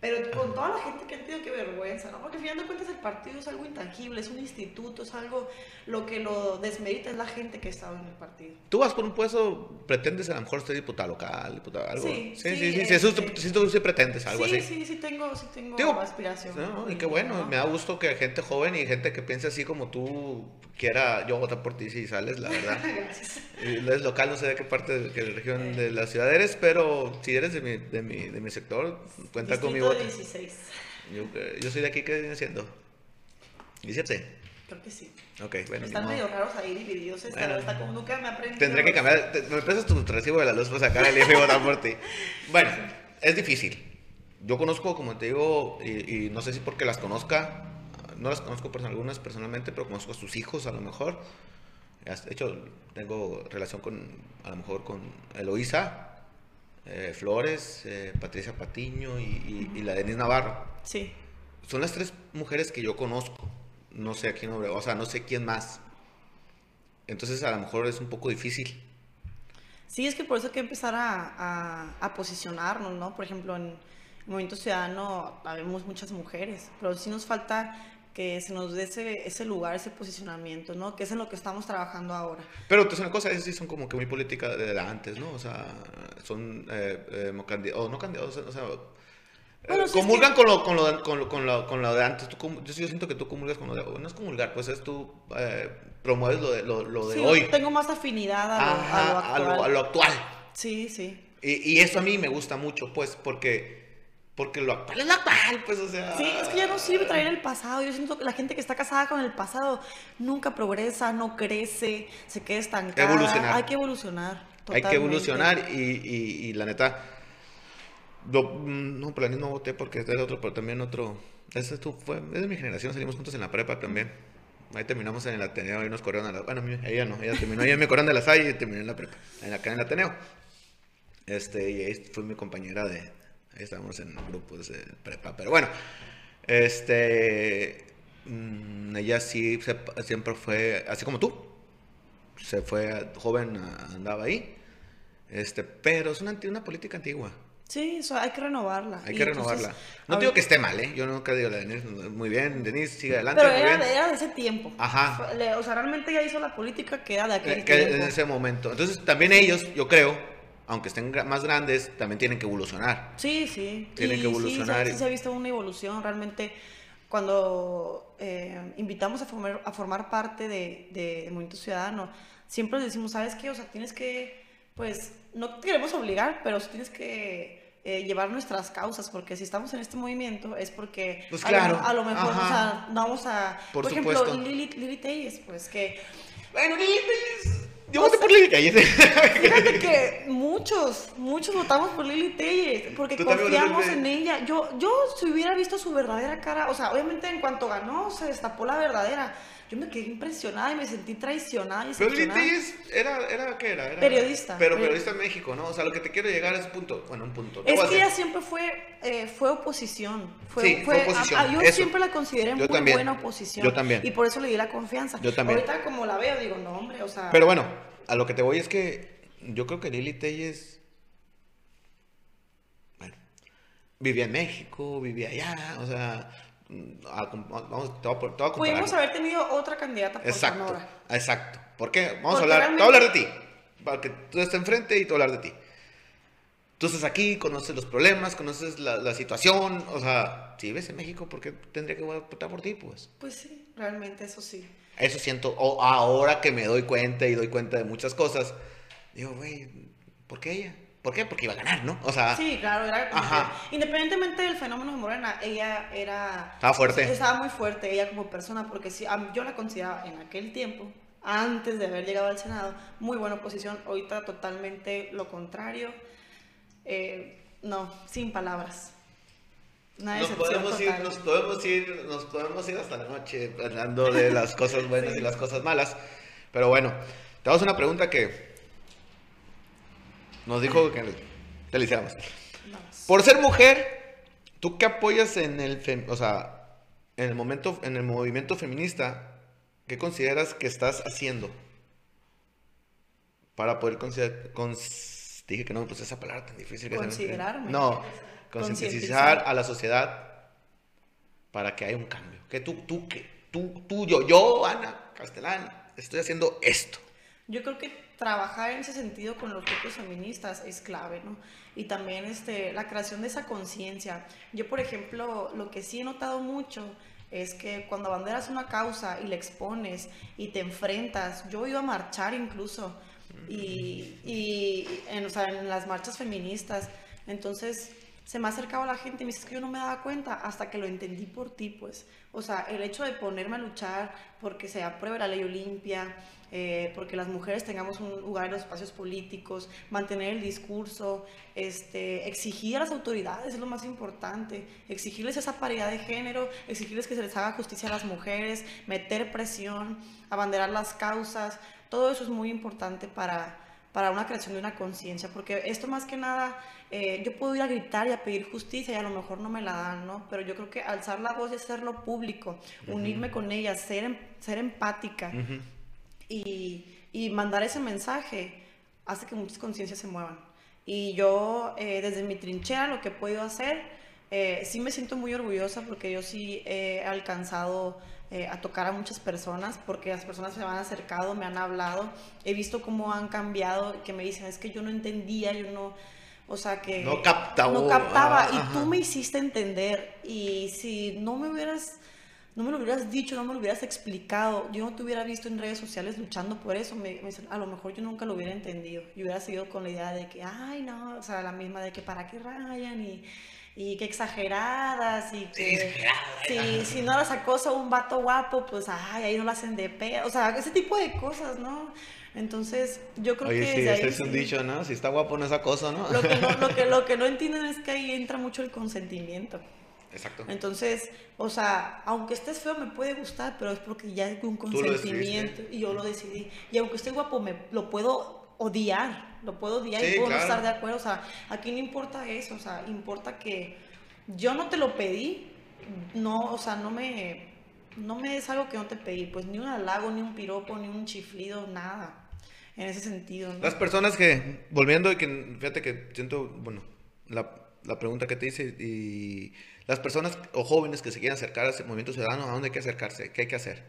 Speaker 2: Pero con toda la gente que han tenido que vergüenza, ¿no? Porque al final de cuentas el partido es algo intangible, es un instituto, es algo, lo que lo desmerita es la gente que ha estado en el partido.
Speaker 1: Tú vas por un puesto, pretendes a lo mejor ser diputado local, diputado algo.
Speaker 2: Sí,
Speaker 1: sí,
Speaker 2: sí,
Speaker 1: sí, sí, sí, eso
Speaker 2: este-
Speaker 1: sí, tú sí pretendes algo
Speaker 2: sí,
Speaker 1: así.
Speaker 2: sí, sí tengo, sí tengo
Speaker 1: Digo,
Speaker 2: aspiración.
Speaker 1: No, y qué bueno, me da gusto que gente joven y gente que piense así como tú quiera yo votar por ti si sales, la verdad. [LAUGHS]
Speaker 2: Gracias.
Speaker 1: Y Es local, no sé de qué parte de qué región de la ciudad eres, pero si eres de mi, de mi, de mi sector, cuenta con mi Voto.
Speaker 2: 16.
Speaker 1: Yo, eh, yo soy de aquí, ¿qué viene siendo? ¿17?
Speaker 2: Creo que sí.
Speaker 1: Ok, bueno.
Speaker 2: Están medio raros ahí divididos.
Speaker 1: Bueno.
Speaker 2: está como nunca me aprendí.
Speaker 1: Tendré que cambiar. te- me prestas tu recibo de la luz para sacar el IFE y votar por ti. [LAUGHS] Bueno, es difícil. Yo conozco, como te digo, y, y no sé si porque las conozca, no las conozco person- algunas personalmente, pero conozco a sus hijos a lo mejor. De hecho, tengo relación con, a lo mejor con Eloísa eh, Flores, eh, Patricia Patiño y, y- y la Denise Navarro.
Speaker 2: Sí.
Speaker 1: Son las tres mujeres que yo conozco. No sé a quién, o sea, no sé quién más. Entonces, a lo mejor es un poco difícil.
Speaker 2: Sí, es que por eso hay que empezar a, a, a posicionarnos, ¿no? Por ejemplo, en el Movimiento Ciudadano habemos muchas mujeres, pero sí nos falta que se nos dé ese, ese lugar, ese posicionamiento, ¿no? Que es en lo que estamos trabajando ahora.
Speaker 1: Pero entonces una cosa, esas sí son como que muy política de de antes, ¿no? O sea, son eh, eh, mo- candi- o no candidatos, o sea, eh,
Speaker 2: Bueno, es
Speaker 1: comulgan
Speaker 2: que-
Speaker 1: con, lo, con, lo, con, lo, con, lo, con lo de antes. Tú yo, siento que tú comulgas con lo de No es comulgar, pues es tú eh, promueves lo de, lo, lo de
Speaker 2: Sí,
Speaker 1: hoy.
Speaker 2: tengo más afinidad a lo,
Speaker 1: Ajá,
Speaker 2: a lo
Speaker 1: a lo-
Speaker 2: actual.
Speaker 1: a lo actual.
Speaker 2: Sí, sí.
Speaker 1: Y, y eso a mí me gusta mucho, pues, porque, porque lo actual es lo actual, pues, o sea.
Speaker 2: Sí, es que ya no sirve traer el pasado. Yo siento que la gente que está casada con el pasado nunca progresa, no crece, se queda estancada.
Speaker 1: Evolucionar.
Speaker 2: Hay que evolucionar.
Speaker 1: Hay que evolucionar y, y- y la neta, lo- mm, no, la no voté porque es de otro, pero también otro, ese tú fue, es de mi generación, salimos juntos en la prepa también. Ahí terminamos en el Ateneo y nos corrieron a la, bueno, ella no, ella terminó, ella me corrieron de la Salle y terminé en la prepa, en acá en el Ateneo. Este, y ahí fue mi compañera de, ahí estábamos en grupos de prepa, pero bueno, este, mm, ella sí se- siempre fue, así como tú, se fue joven, andaba ahí. Este, pero es una, una política antigua.
Speaker 2: Sí, eso hay que renovarla.
Speaker 1: Hay
Speaker 2: Y
Speaker 1: que
Speaker 2: entonces,
Speaker 1: renovarla. No
Speaker 2: ahorita-
Speaker 1: digo que esté mal, ¿eh? Yo nunca digo Denise. Muy bien, Denise, sigue adelante.
Speaker 2: Pero
Speaker 1: muy
Speaker 2: era
Speaker 1: bien.
Speaker 2: de, era de ese tiempo.
Speaker 1: Ajá.
Speaker 2: O sea, realmente ya hizo la política que era de aquel
Speaker 1: Eh, que
Speaker 2: tiempo.
Speaker 1: en ese momento. Entonces, también ellos, yo creo, aunque estén más grandes, también tienen que evolucionar.
Speaker 2: Sí, sí.
Speaker 1: Tienen
Speaker 2: Y
Speaker 1: que evolucionar
Speaker 2: Sí,
Speaker 1: y-
Speaker 2: sí se ha visto una evolución. Realmente, cuando eh, invitamos a formar, a formar parte de, de, de Movimiento Ciudadano, siempre les decimos, ¿sabes qué? O sea, tienes que, pues, no te queremos obligar, pero sí tienes que eh, llevar nuestras causas, porque si estamos en este movimiento es porque
Speaker 1: Pues
Speaker 2: a lo-
Speaker 1: claro,
Speaker 2: a, lo, mejor, o sea, vamos a,
Speaker 1: Por
Speaker 2: por, ejemplo. Lili, Lili Telles, pues que
Speaker 1: Bueno, Lili Telles. Yo voté por Lili Telles.
Speaker 2: Fíjate [LAUGHS] que muchos, muchos votamos por Lili Telles porque confiamos en ella. Yo, yo si hubiera visto su verdadera cara, o sea, obviamente en cuanto ganó se destapó la verdadera. Yo me quedé impresionada y me sentí traicionada y
Speaker 1: Pero Lili era, era, ¿qué era? Era-
Speaker 2: Periodista.
Speaker 1: Pero
Speaker 2: Peri-
Speaker 1: periodista en México, ¿no? O sea, lo que te quiero llegar es punto. Bueno, un punto.
Speaker 2: Es que ella siempre fue, eh, fue oposición. Fue,
Speaker 1: Sí, fue oposición,
Speaker 2: a- a- yo
Speaker 1: eso.
Speaker 2: siempre la consideré
Speaker 1: Yo
Speaker 2: muy
Speaker 1: también.
Speaker 2: buena oposición.
Speaker 1: Yo también.
Speaker 2: Y por eso le di la confianza.
Speaker 1: Yo también.
Speaker 2: Ahorita como la veo, digo, no, hombre, o sea...
Speaker 1: Pero bueno, a lo que te voy es que yo creo que Lili Telles. Bueno, vivía en México, vivía allá, o sea. A- vamos, te voy a, te voy a.
Speaker 2: Pudimos haber tenido otra candidata por
Speaker 1: Exacto,
Speaker 2: Sonora.
Speaker 1: exacto. ¿Por qué? Vamos
Speaker 2: Porque
Speaker 1: a hablar, te voy a hablar de ti.
Speaker 2: realmente-
Speaker 1: Para que tú estés enfrente y te voy a hablar de ti. Tú estás aquí, conoces los problemas, conoces la, la situación, o sea, si vives en México, ¿por qué tendría que votar por ti? Pues
Speaker 2: Pues sí, realmente eso sí.
Speaker 1: eso siento, o ahora que me doy cuenta y doy cuenta de muchas cosas, digo, güey, ¿por qué ella? ¿Por qué? Porque iba a ganar, ¿no? O sea,
Speaker 2: Sí, claro, era como
Speaker 1: Ajá.
Speaker 2: que, independientemente del fenómeno de Morena, ella era...
Speaker 1: Estaba fuerte.
Speaker 2: Estaba muy fuerte ella como persona, porque sí, a- yo la consideraba en aquel tiempo, antes de haber llegado al Senado, muy buena oposición, ahorita totalmente lo contrario. Eh, no, sin palabras.
Speaker 1: Nos podemos, ir, nos podemos ir, nos podemos ir hasta la noche hablando de las cosas buenas y las cosas malas. Pero bueno, te hago una pregunta que nos dijo que te.
Speaker 2: Vamos.
Speaker 1: Por ser mujer, ¿tú qué apoyas en el, fem- o sea, en el momento, en el movimiento feminista? ¿Qué consideras que estás haciendo para poder considerar, cons- dije que no me puse esa palabra tan difícil que
Speaker 2: Considerarme.
Speaker 1: No, concientizar a la sociedad para que haya un cambio. Que tú, tú, que tú, tú, yo, yo, Ana Castellán, estoy haciendo esto.
Speaker 2: Yo creo que trabajar en ese sentido con los grupos feministas es clave, ¿no? Y también este, la creación de esa conciencia. Yo, por ejemplo, lo que sí he notado mucho es que cuando abanderas una causa y la expones y te enfrentas, yo iba a marchar incluso, y, y en, o sea, en las marchas feministas, entonces se me ha acercado la gente y me dice "Es que yo no me daba cuenta hasta que lo entendí por ti, pues. O sea, el hecho de ponerme a luchar porque se apruebe la ley Olimpia, eh, porque las mujeres tengamos un lugar en los espacios políticos, mantener el discurso, este, exigir a las autoridades es lo más importante, exigirles esa paridad de género, exigirles que se les haga justicia a las mujeres, meter presión, abanderar las causas, todo eso es muy importante para, para una creación de una conciencia, porque esto más que nada, eh, yo puedo ir a gritar y a pedir justicia y a lo mejor no me la dan, ¿no? Pero yo creo que alzar la voz y hacerlo público, unirme con ellas, ser, em- ser empática y, y mandar ese mensaje hace que muchas conciencias se muevan. Y yo, eh, desde mi trinchera, lo que he podido hacer, eh, sí me siento muy orgullosa porque yo sí he alcanzado eh, a tocar a muchas personas, porque las personas se me han acercado, me han hablado, he visto cómo han cambiado, que me dicen, es que yo no entendía, yo no, o sea que...
Speaker 1: No captaba.
Speaker 2: No captaba,
Speaker 1: Ah,
Speaker 2: y
Speaker 1: ajá.
Speaker 2: tú me hiciste entender, y si no me hubieras no me lo hubieras dicho, no me lo hubieras explicado, yo no te hubiera visto en redes sociales luchando por eso, me, me dicen, a lo mejor yo nunca lo hubiera entendido, y hubiera seguido con la idea de que, ay, no, o sea, la misma de que para qué rayan y, y que exageradas y que
Speaker 1: exageradas,
Speaker 2: si, no las acosa un vato guapo, pues, ay, ahí no la hacen de pedo, o sea, ese tipo de cosas, ¿no? Entonces, yo creo
Speaker 1: Oye,
Speaker 2: que
Speaker 1: sí, ese
Speaker 2: ahí
Speaker 1: es un
Speaker 2: sí-
Speaker 1: dicho, ¿no? Si está guapo no es acoso, ¿no?
Speaker 2: lo que no, lo, que, lo [LAUGHS] que no entienden es que ahí entra mucho el consentimiento.
Speaker 1: Exacto.
Speaker 2: Entonces, o sea, aunque estés feo me puede gustar, pero es porque ya hay un consentimiento y yo lo decidí. Y aunque esté guapo, me lo puedo odiar, lo puedo odiar
Speaker 1: Sí,
Speaker 2: y puedo
Speaker 1: claro.
Speaker 2: no estar de acuerdo. O sea, aquí no importa eso, o sea, importa que yo no te lo pedí, no, o sea, no me, no me es algo que no te pedí, pues ni un halago, ni un piropo, ni un chiflido, nada. En ese sentido, ¿no?
Speaker 1: Las personas que, volviendo y que, fíjate que siento, bueno, la, la pregunta que te hice y las personas o jóvenes que se quieren acercar a ese movimiento ciudadano, ¿a dónde hay que acercarse? ¿Qué hay que hacer?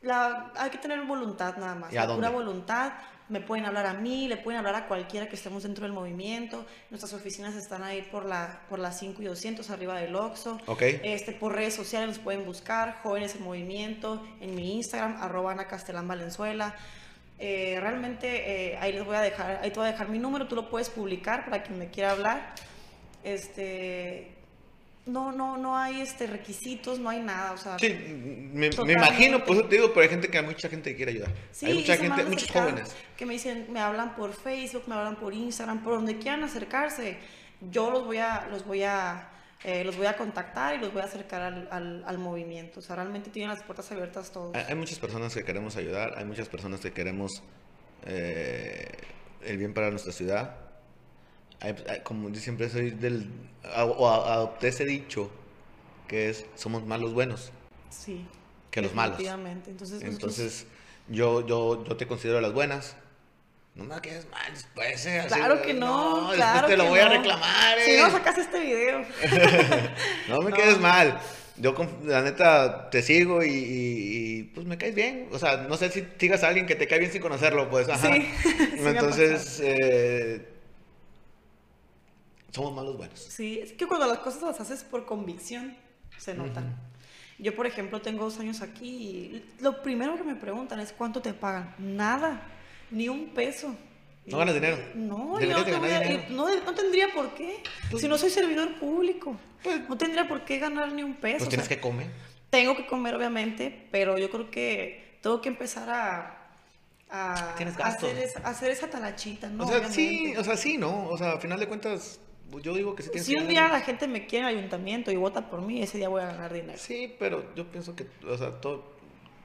Speaker 2: La, hay que tener voluntad nada más.
Speaker 1: ¿Y a
Speaker 2: la pura
Speaker 1: dónde?
Speaker 2: voluntad. Me pueden hablar a mí, le pueden hablar a cualquiera que estemos dentro del movimiento. Nuestras oficinas están ahí por la, por las 5 y 200 arriba del Oxxo.
Speaker 1: Ok.
Speaker 2: Este, por redes sociales nos pueden buscar, Jóvenes en Movimiento, en mi Instagram, arroba Ana Castelán Valenzuela. Eh, realmente eh, ahí les voy a dejar, ahí te voy a dejar mi número, tú lo puedes publicar para quien me quiera hablar. Este, no, no, no hay este requisitos, no hay nada, o sea.
Speaker 1: Sí, me, me imagino, por eso te digo, pero hay gente que hay mucha gente que quiere ayudar.
Speaker 2: Sí,
Speaker 1: hay mucha gente, muchos jóvenes.
Speaker 2: Que me dicen, me hablan por Facebook, me hablan por Instagram, por donde quieran acercarse. Yo los voy a, los voy a, eh, los voy a contactar y los voy a acercar al, al, al movimiento. O sea, realmente tienen las puertas abiertas todos.
Speaker 1: Hay, muchas personas que queremos ayudar, hay muchas personas que queremos eh, el bien para nuestra ciudad. Hay- hay- como yo siempre soy del... a- o a- adopté ese dicho que es, somos más los buenos
Speaker 2: Sí.
Speaker 1: que los malos.
Speaker 2: Entonces, nosotros-
Speaker 1: Entonces, yo, yo, yo te considero las buenas. No me quedes mal después, eh, así,
Speaker 2: Claro que no,
Speaker 1: después
Speaker 2: claro
Speaker 1: te lo voy a
Speaker 2: no.
Speaker 1: reclamar,
Speaker 2: Si
Speaker 1: eh.
Speaker 2: no sacas este video. [LAUGHS]
Speaker 1: No me
Speaker 2: No.
Speaker 1: quedes mal. Yo, la neta, te sigo y, y- y, pues me caes bien. O sea, no sé si sigas a alguien que te cae bien sin conocerlo, pues. Ajá.
Speaker 2: Sí, [LAUGHS]
Speaker 1: Entonces, eh, somos malos buenos.
Speaker 2: Sí, es que cuando las cosas las haces por convicción, se notan. Yo, por ejemplo, tengo dos años aquí y lo primero que me preguntan es cuánto te pagan. Nada, ni un peso.
Speaker 1: ¿No ganas dinero?
Speaker 2: No, yo no, a-
Speaker 1: dinero.
Speaker 2: tendría por qué.
Speaker 1: Pues-
Speaker 2: si no soy servidor público,
Speaker 1: Pues-
Speaker 2: no tendría por qué ganar ni un peso.
Speaker 1: Pues
Speaker 2: o
Speaker 1: tienes
Speaker 2: sea,
Speaker 1: que comer.
Speaker 2: Tengo que comer, obviamente, pero yo creo que tengo que empezar a, a,
Speaker 1: Tienes
Speaker 2: a
Speaker 1: gastos.
Speaker 2: hacer, esa, a hacer esa talachita, ¿no?
Speaker 1: o sea, sí, o sea, sí, ¿no? O sea, al final de cuentas, yo digo que sí tienes
Speaker 2: Si un día la gente me quiere en el ayuntamiento y vota por mí, ese día voy a ganar dinero.
Speaker 1: Sí, pero yo pienso que, o sea, todo,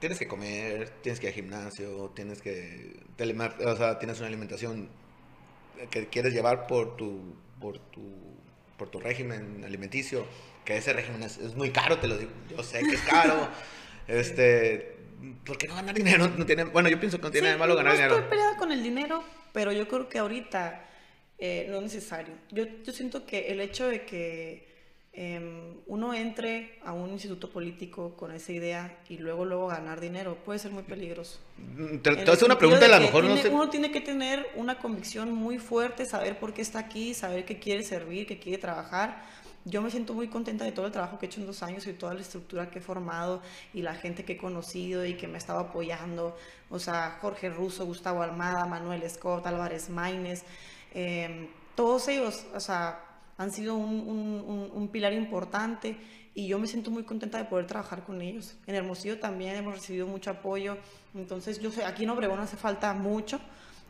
Speaker 1: tienes que comer, tienes que ir al gimnasio, tienes que, telemar- o sea, tienes una alimentación que quieres llevar por tu, por tu, por tu régimen alimenticio, que ese régimen es, es muy caro, te lo digo, yo sé que es caro, [LAUGHS] este, ¿por qué no ganar dinero? No tiene, bueno, yo pienso que no tiene
Speaker 2: Sí,
Speaker 1: nada de malo ganar
Speaker 2: no
Speaker 1: dinero.
Speaker 2: estoy peleada con el dinero, pero yo creo que ahorita eh, no es necesario. Yo, yo siento que el hecho de que em, uno entre a un instituto político con esa idea y luego luego ganar dinero puede ser muy peligroso.
Speaker 1: Mm, Te, te
Speaker 2: el
Speaker 1: una pregunta, a lo mejor no
Speaker 2: tiene-
Speaker 1: sé.
Speaker 2: Uno tiene que tener una convicción muy fuerte, saber por qué está aquí, saber que quiere servir, que quiere trabajar. Yo me siento muy contenta de todo el trabajo que he hecho en dos años y toda la estructura que he formado y la gente que he conocido y que me ha estado apoyando. O sea, Jorge Russo, Gustavo Almada, Manuel Scott, Álvarez Maínez. eh, todos ellos, o sea, han sido un, un- un- pilar importante y yo me siento muy contenta de poder trabajar con ellos. En Hermosillo también hemos recibido mucho apoyo, entonces yo sé, aquí en Obregón hace falta mucho,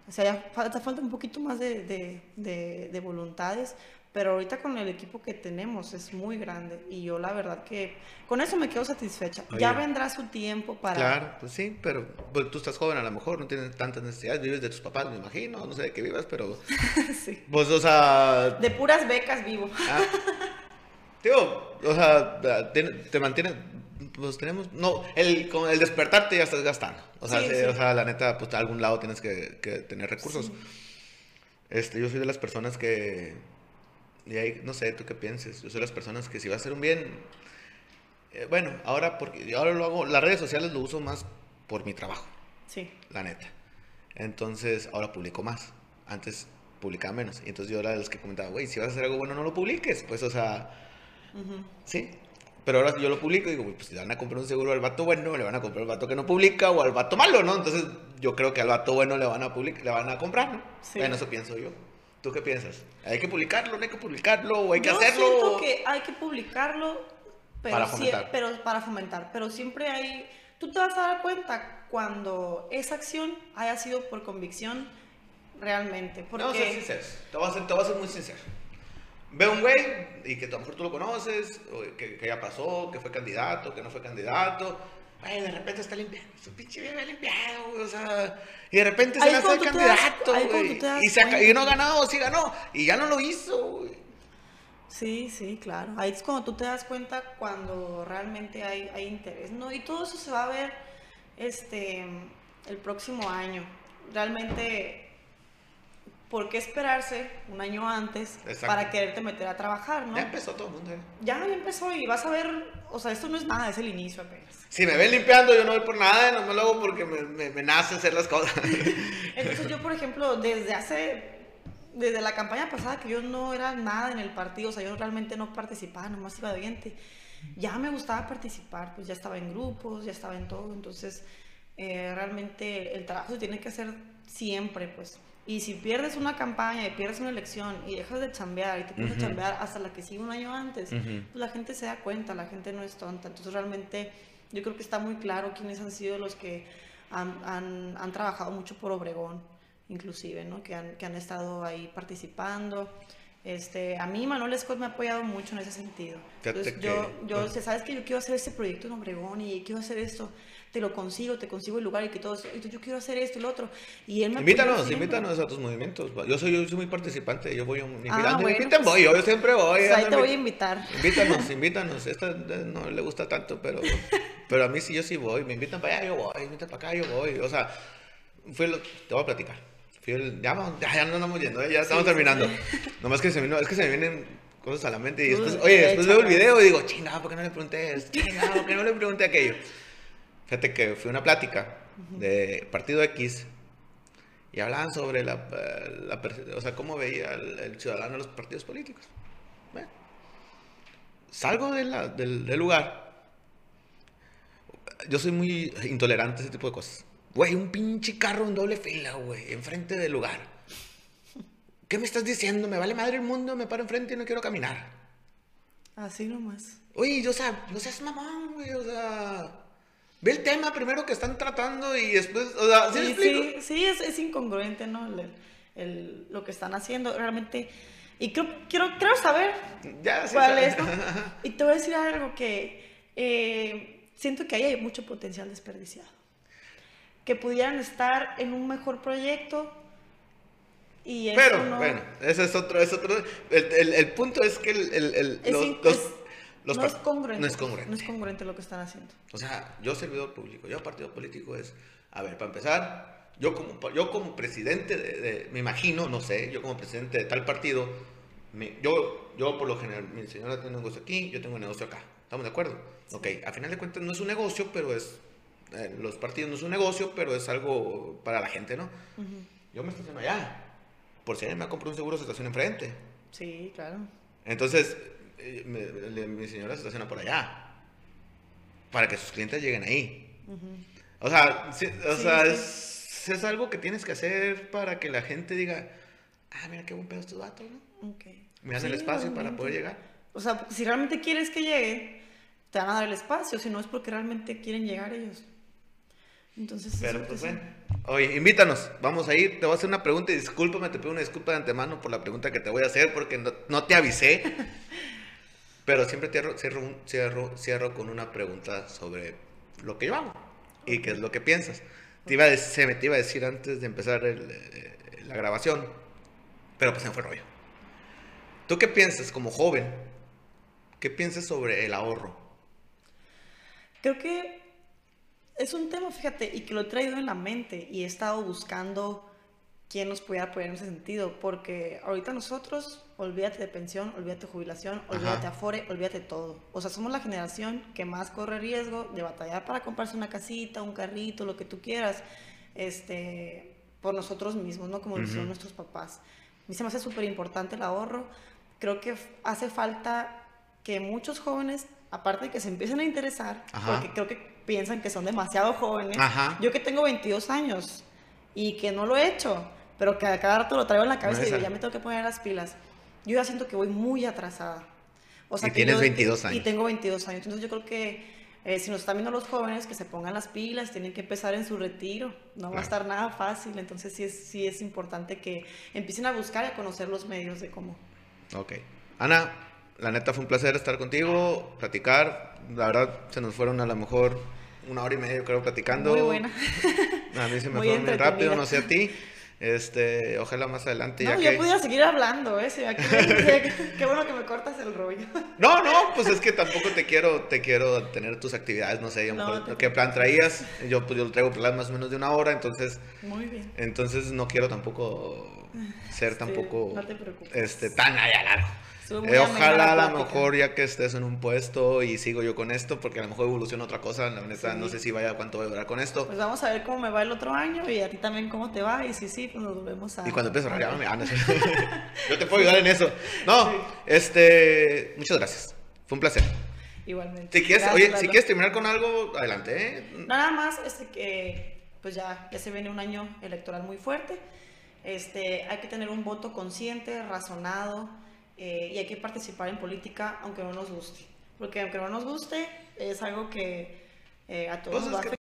Speaker 2: o sea, falta, falta un poquito más de, de- de- de voluntades, pero ahorita con el equipo que tenemos es muy grande y yo la verdad que con eso me quedo satisfecha. Ya vendrá su tiempo para...
Speaker 1: Claro, pues sí, pero pues, tú estás joven a lo mejor, no tienes tantas necesidades, vives de tus papás, me imagino, no sé de qué vivas, pero [LAUGHS]
Speaker 2: Sí.
Speaker 1: pues, o sea,
Speaker 2: De puras becas vivo.
Speaker 1: ah, digo, o sea, te, te mantiene, pues tenemos, no, el, con el despertarte ya estás gastando, o sea,
Speaker 2: Sí,
Speaker 1: o sea, la neta, pues a algún lado tienes que, que tener recursos. Este, yo soy de las personas que, y ahí, no sé, tú qué pienses, yo soy de las personas que si va a hacer un bien, eh, bueno, ahora porque ahora lo hago, las redes sociales lo uso más por mi trabajo
Speaker 2: Sí.
Speaker 1: la neta. Entonces, ahora publico más. Antes publicaba menos. Y entonces yo era de los que comentaba, güey, si vas a hacer algo bueno, no lo publiques. Pues, o sea, sí. Pero ahora yo lo publico y digo, pues si le van a comprar un seguro al vato bueno, le van a comprar al vato que no publica o al vato malo, ¿no? Entonces, yo creo que al vato bueno le van a, public le van a comprar, ¿no?
Speaker 2: Sí.
Speaker 1: Bueno, eso pienso yo. ¿Tú qué piensas? ¿Hay que publicarlo, no hay que publicarlo o hay que
Speaker 2: Yo
Speaker 1: hacerlo?
Speaker 2: siento que hay que publicarlo, pero
Speaker 1: Para
Speaker 2: sie-
Speaker 1: fomentar.
Speaker 2: pero para fomentar. Pero siempre hay. Tú te vas a dar cuenta cuando esa acción haya sido por convicción realmente. Porque
Speaker 1: a ser sinceros. Te voy a ser, te voy a ser muy sincero. Ve un güey y que a lo mejor tú lo conoces, o que, que ya pasó, que fue candidato, que no fue candidato. Güey, de repente está limpiando. Su pinche vida limpiado, güey. O sea, y de repente se le hace el
Speaker 2: das-
Speaker 1: candidato,
Speaker 2: cuando
Speaker 1: güey.
Speaker 2: das
Speaker 1: Y, se aca-
Speaker 2: cuenta.
Speaker 1: y no ha ganado, sí ganó. Y ya no lo hizo, güey.
Speaker 2: Sí, sí, claro. Ahí es cuando tú te das cuenta cuando realmente hay, hay interés, ¿no? Y todo eso se va a ver este, el próximo año. Realmente, ¿por qué esperarse un año antes
Speaker 1: Exacto.
Speaker 2: para quererte meter a trabajar, no?
Speaker 1: Ya empezó todo el mundo, eh.
Speaker 2: Ya, ya empezó y vas a ver, o sea, esto no es nada, es el inicio apenas.
Speaker 1: Si me ven limpiando, yo no voy por nada, no me lo hago porque me, me, me nace hacer las cosas. [LAUGHS]
Speaker 2: Entonces yo, por ejemplo, desde hace, desde la campaña pasada que yo no era nada en el partido, o sea, yo realmente no participaba, nomás iba de oyente, ya me gustaba participar, pues ya estaba en grupos, ya estaba en todo, entonces Eh, realmente el trabajo se tiene que hacer siempre, pues. Y si pierdes una campaña y pierdes una elección y dejas de chambear y te pones a chambear hasta la que sigue un año antes, pues la gente se da cuenta, la gente no es tonta. Entonces realmente yo creo que está muy claro quiénes han sido los que han, han, han trabajado mucho por Obregón, inclusive, ¿no? Que han, que han estado ahí participando. Este, a mí Manuel Scott me ha apoyado mucho en ese sentido. Entonces, yo, yo, pues sabes que yo quiero hacer este proyecto en Obregón y quiero hacer esto te lo consigo, te consigo el lugar y que todo eso, yo quiero hacer esto y lo otro. Y él me
Speaker 1: Invítanos, invítanos a tus movimientos. Yo soy, yo soy muy participante, yo voy un ah, bueno, pues, voy, yo siempre voy.
Speaker 2: Pues ahí te voy a invitar.
Speaker 1: Invítanos, [LAUGHS] invítanos. Esta no le gusta tanto, pero, pero a mí sí, yo sí voy. Me invitan para allá, yo voy. Me invitan para acá, yo voy. O sea, fue lo, te voy a platicar. El, ya, ya, ya no estamos yendo, ¿eh? ya estamos terminando. [LAUGHS] Nomás que se me, es que se me vienen cosas a la mente y después, oye, después veo el video y digo, chingado, ¿por qué no le pregunté? Chingado, ¿por qué no le pregunté aquello? Fíjate que fui a una plática de Partido X y hablaban sobre la, o sea, cómo veía el, ciudadano los partidos políticos. salgo de del, lugar. Yo soy muy intolerante a ese tipo de cosas. Güey, un pinche carro en doble fila, güey, enfrente del lugar. ¿Qué me estás diciendo? Me vale madre el mundo, me paro enfrente y no quiero caminar.
Speaker 2: Así nomás.
Speaker 1: Oye, yo, o sea, no seas mamón, güey, o sea... Ve el tema primero que están tratando y después, o sea, ¿sí,
Speaker 2: sí, sí, es, es, incongruente, ¿no? El, el, lo que están haciendo, realmente. Y quiero, quiero, quiero saber ya, sí, cuál es, ¿no? [LAUGHS] Y te voy a decir algo que eh, siento que ahí hay mucho potencial desperdiciado. Que pudieran estar en un mejor proyecto, y eso
Speaker 1: Pero,
Speaker 2: no...
Speaker 1: bueno, ese es otro, es otro. El, el, el punto es que el, el los,
Speaker 2: no, es congruente, no es congruente. No es congruente lo que están haciendo.
Speaker 1: O sea, yo servidor público, yo partido político es, a ver, para empezar, yo como, yo como presidente, de, me imagino, no sé, yo como presidente de tal partido, yo, yo por lo general, mi señora tiene un negocio aquí, yo tengo un negocio acá. ¿Estamos de acuerdo? Ok, a final de cuentas no es un negocio, pero es, eh, los partidos no es un negocio, pero es algo para la gente, ¿no? Yo me estaciono allá. Por si alguien me ha comprado un seguro, se estaciona enfrente.
Speaker 2: Sí, claro.
Speaker 1: Entonces, eh, mi señora se estaciona por allá. Para que sus clientes lleguen ahí. O sea, o sea Es, es, algo que tienes que hacer para que la gente diga, ah, mira qué buen pedo estos datos, ¿no? Me dan el espacio para poder llegar.
Speaker 2: O sea, si realmente quieres que llegue, te van a dar el espacio, si no es porque realmente quieren llegar ellos. Entonces,
Speaker 1: Pero pues bueno. Oye, invítanos, vamos a ir. Te voy a hacer una pregunta y discúlpame, te pido una disculpa de antemano por la pregunta que te voy a hacer porque no, no te avisé. [LAUGHS] Pero siempre cierro, cierro, cierro, con una pregunta sobre lo que yo hago y qué es lo que piensas. Te iba a se me iba a decir antes de empezar eh, la grabación, pero pues se me fue rollo. ¿Tú qué piensas como joven? ¿Qué piensas sobre el ahorro?
Speaker 2: Creo que es un tema, fíjate, y que lo he traído en la mente y he estado buscando quién nos pudiera apoyar en ese sentido, porque ahorita nosotros, olvídate de pensión, olvídate de jubilación, olvídate de afore, olvídate de todo. O sea, somos la generación que más corre riesgo de batallar para comprarse una casita, un carrito, lo que tú quieras, este, por nosotros mismos, ¿no? Como lo hicieron nuestros papás. A mí se me hace súper importante el ahorro. Creo que hace falta que muchos jóvenes, aparte de que se empiecen a interesar, porque creo que piensan que son demasiado jóvenes, yo que tengo 22 años y que no lo he hecho, pero que a cada rato lo traigo en la cabeza y digo, ya me tengo que poner las pilas. Yo ya siento que voy muy atrasada.
Speaker 1: O sea, y tienes 22 años.
Speaker 2: Y tengo 22 años. Entonces yo creo que eh, si nos están viendo los jóvenes, que se pongan las pilas, tienen que empezar en su retiro. No va a estar nada fácil. Entonces sí es, sí es importante que empiecen a buscar y a conocer los medios de cómo.
Speaker 1: Ok. Ana, la neta fue un placer estar contigo, platicar. La verdad, se nos fueron a lo mejor una hora y media, creo, platicando.
Speaker 2: Muy buena.
Speaker 1: A mí se me fue [LAUGHS] muy rápido, no sé a ti. Este, ojalá más adelante
Speaker 2: no,
Speaker 1: ya
Speaker 2: yo pudiera seguir hablando, ¿eh? [LAUGHS] qué bueno que me cortas el rollo.
Speaker 1: No, no, pues es que tampoco te quiero, te quiero tener tus actividades, no sé, ¿qué plan traías? Yo, pues yo traigo plan más o menos de una hora, entonces...
Speaker 2: Muy bien.
Speaker 1: Entonces no quiero tampoco ser tampoco... Este, tan allá largo. Eh, ojalá a lo mejor ya que estés en un puesto y sigo yo con esto, porque a lo mejor evoluciona otra cosa, la neta no sé si vaya cuánto voy a durar con esto.
Speaker 2: Pues vamos a ver cómo me va el otro año y a ti también cómo te va y si sí, pues nos volvemos a...
Speaker 1: Y cuando empieces a me ganas. [LAUGHS] yo te puedo ayudar en eso. No, este, muchas gracias. Fue un placer.
Speaker 2: Igualmente.
Speaker 1: Si quieres,
Speaker 2: Gracias,
Speaker 1: oye,
Speaker 2: Lalo.
Speaker 1: si quieres terminar con algo, adelante. ¿eh?
Speaker 2: Nada más, este, que pues ya, ya se viene un año electoral muy fuerte. Este, hay que tener un voto consciente, razonado, eh, y hay que participar en política aunque no nos guste. Porque aunque no nos guste, es algo que eh, a todos
Speaker 1: Pues
Speaker 2: nos va a
Speaker 1: que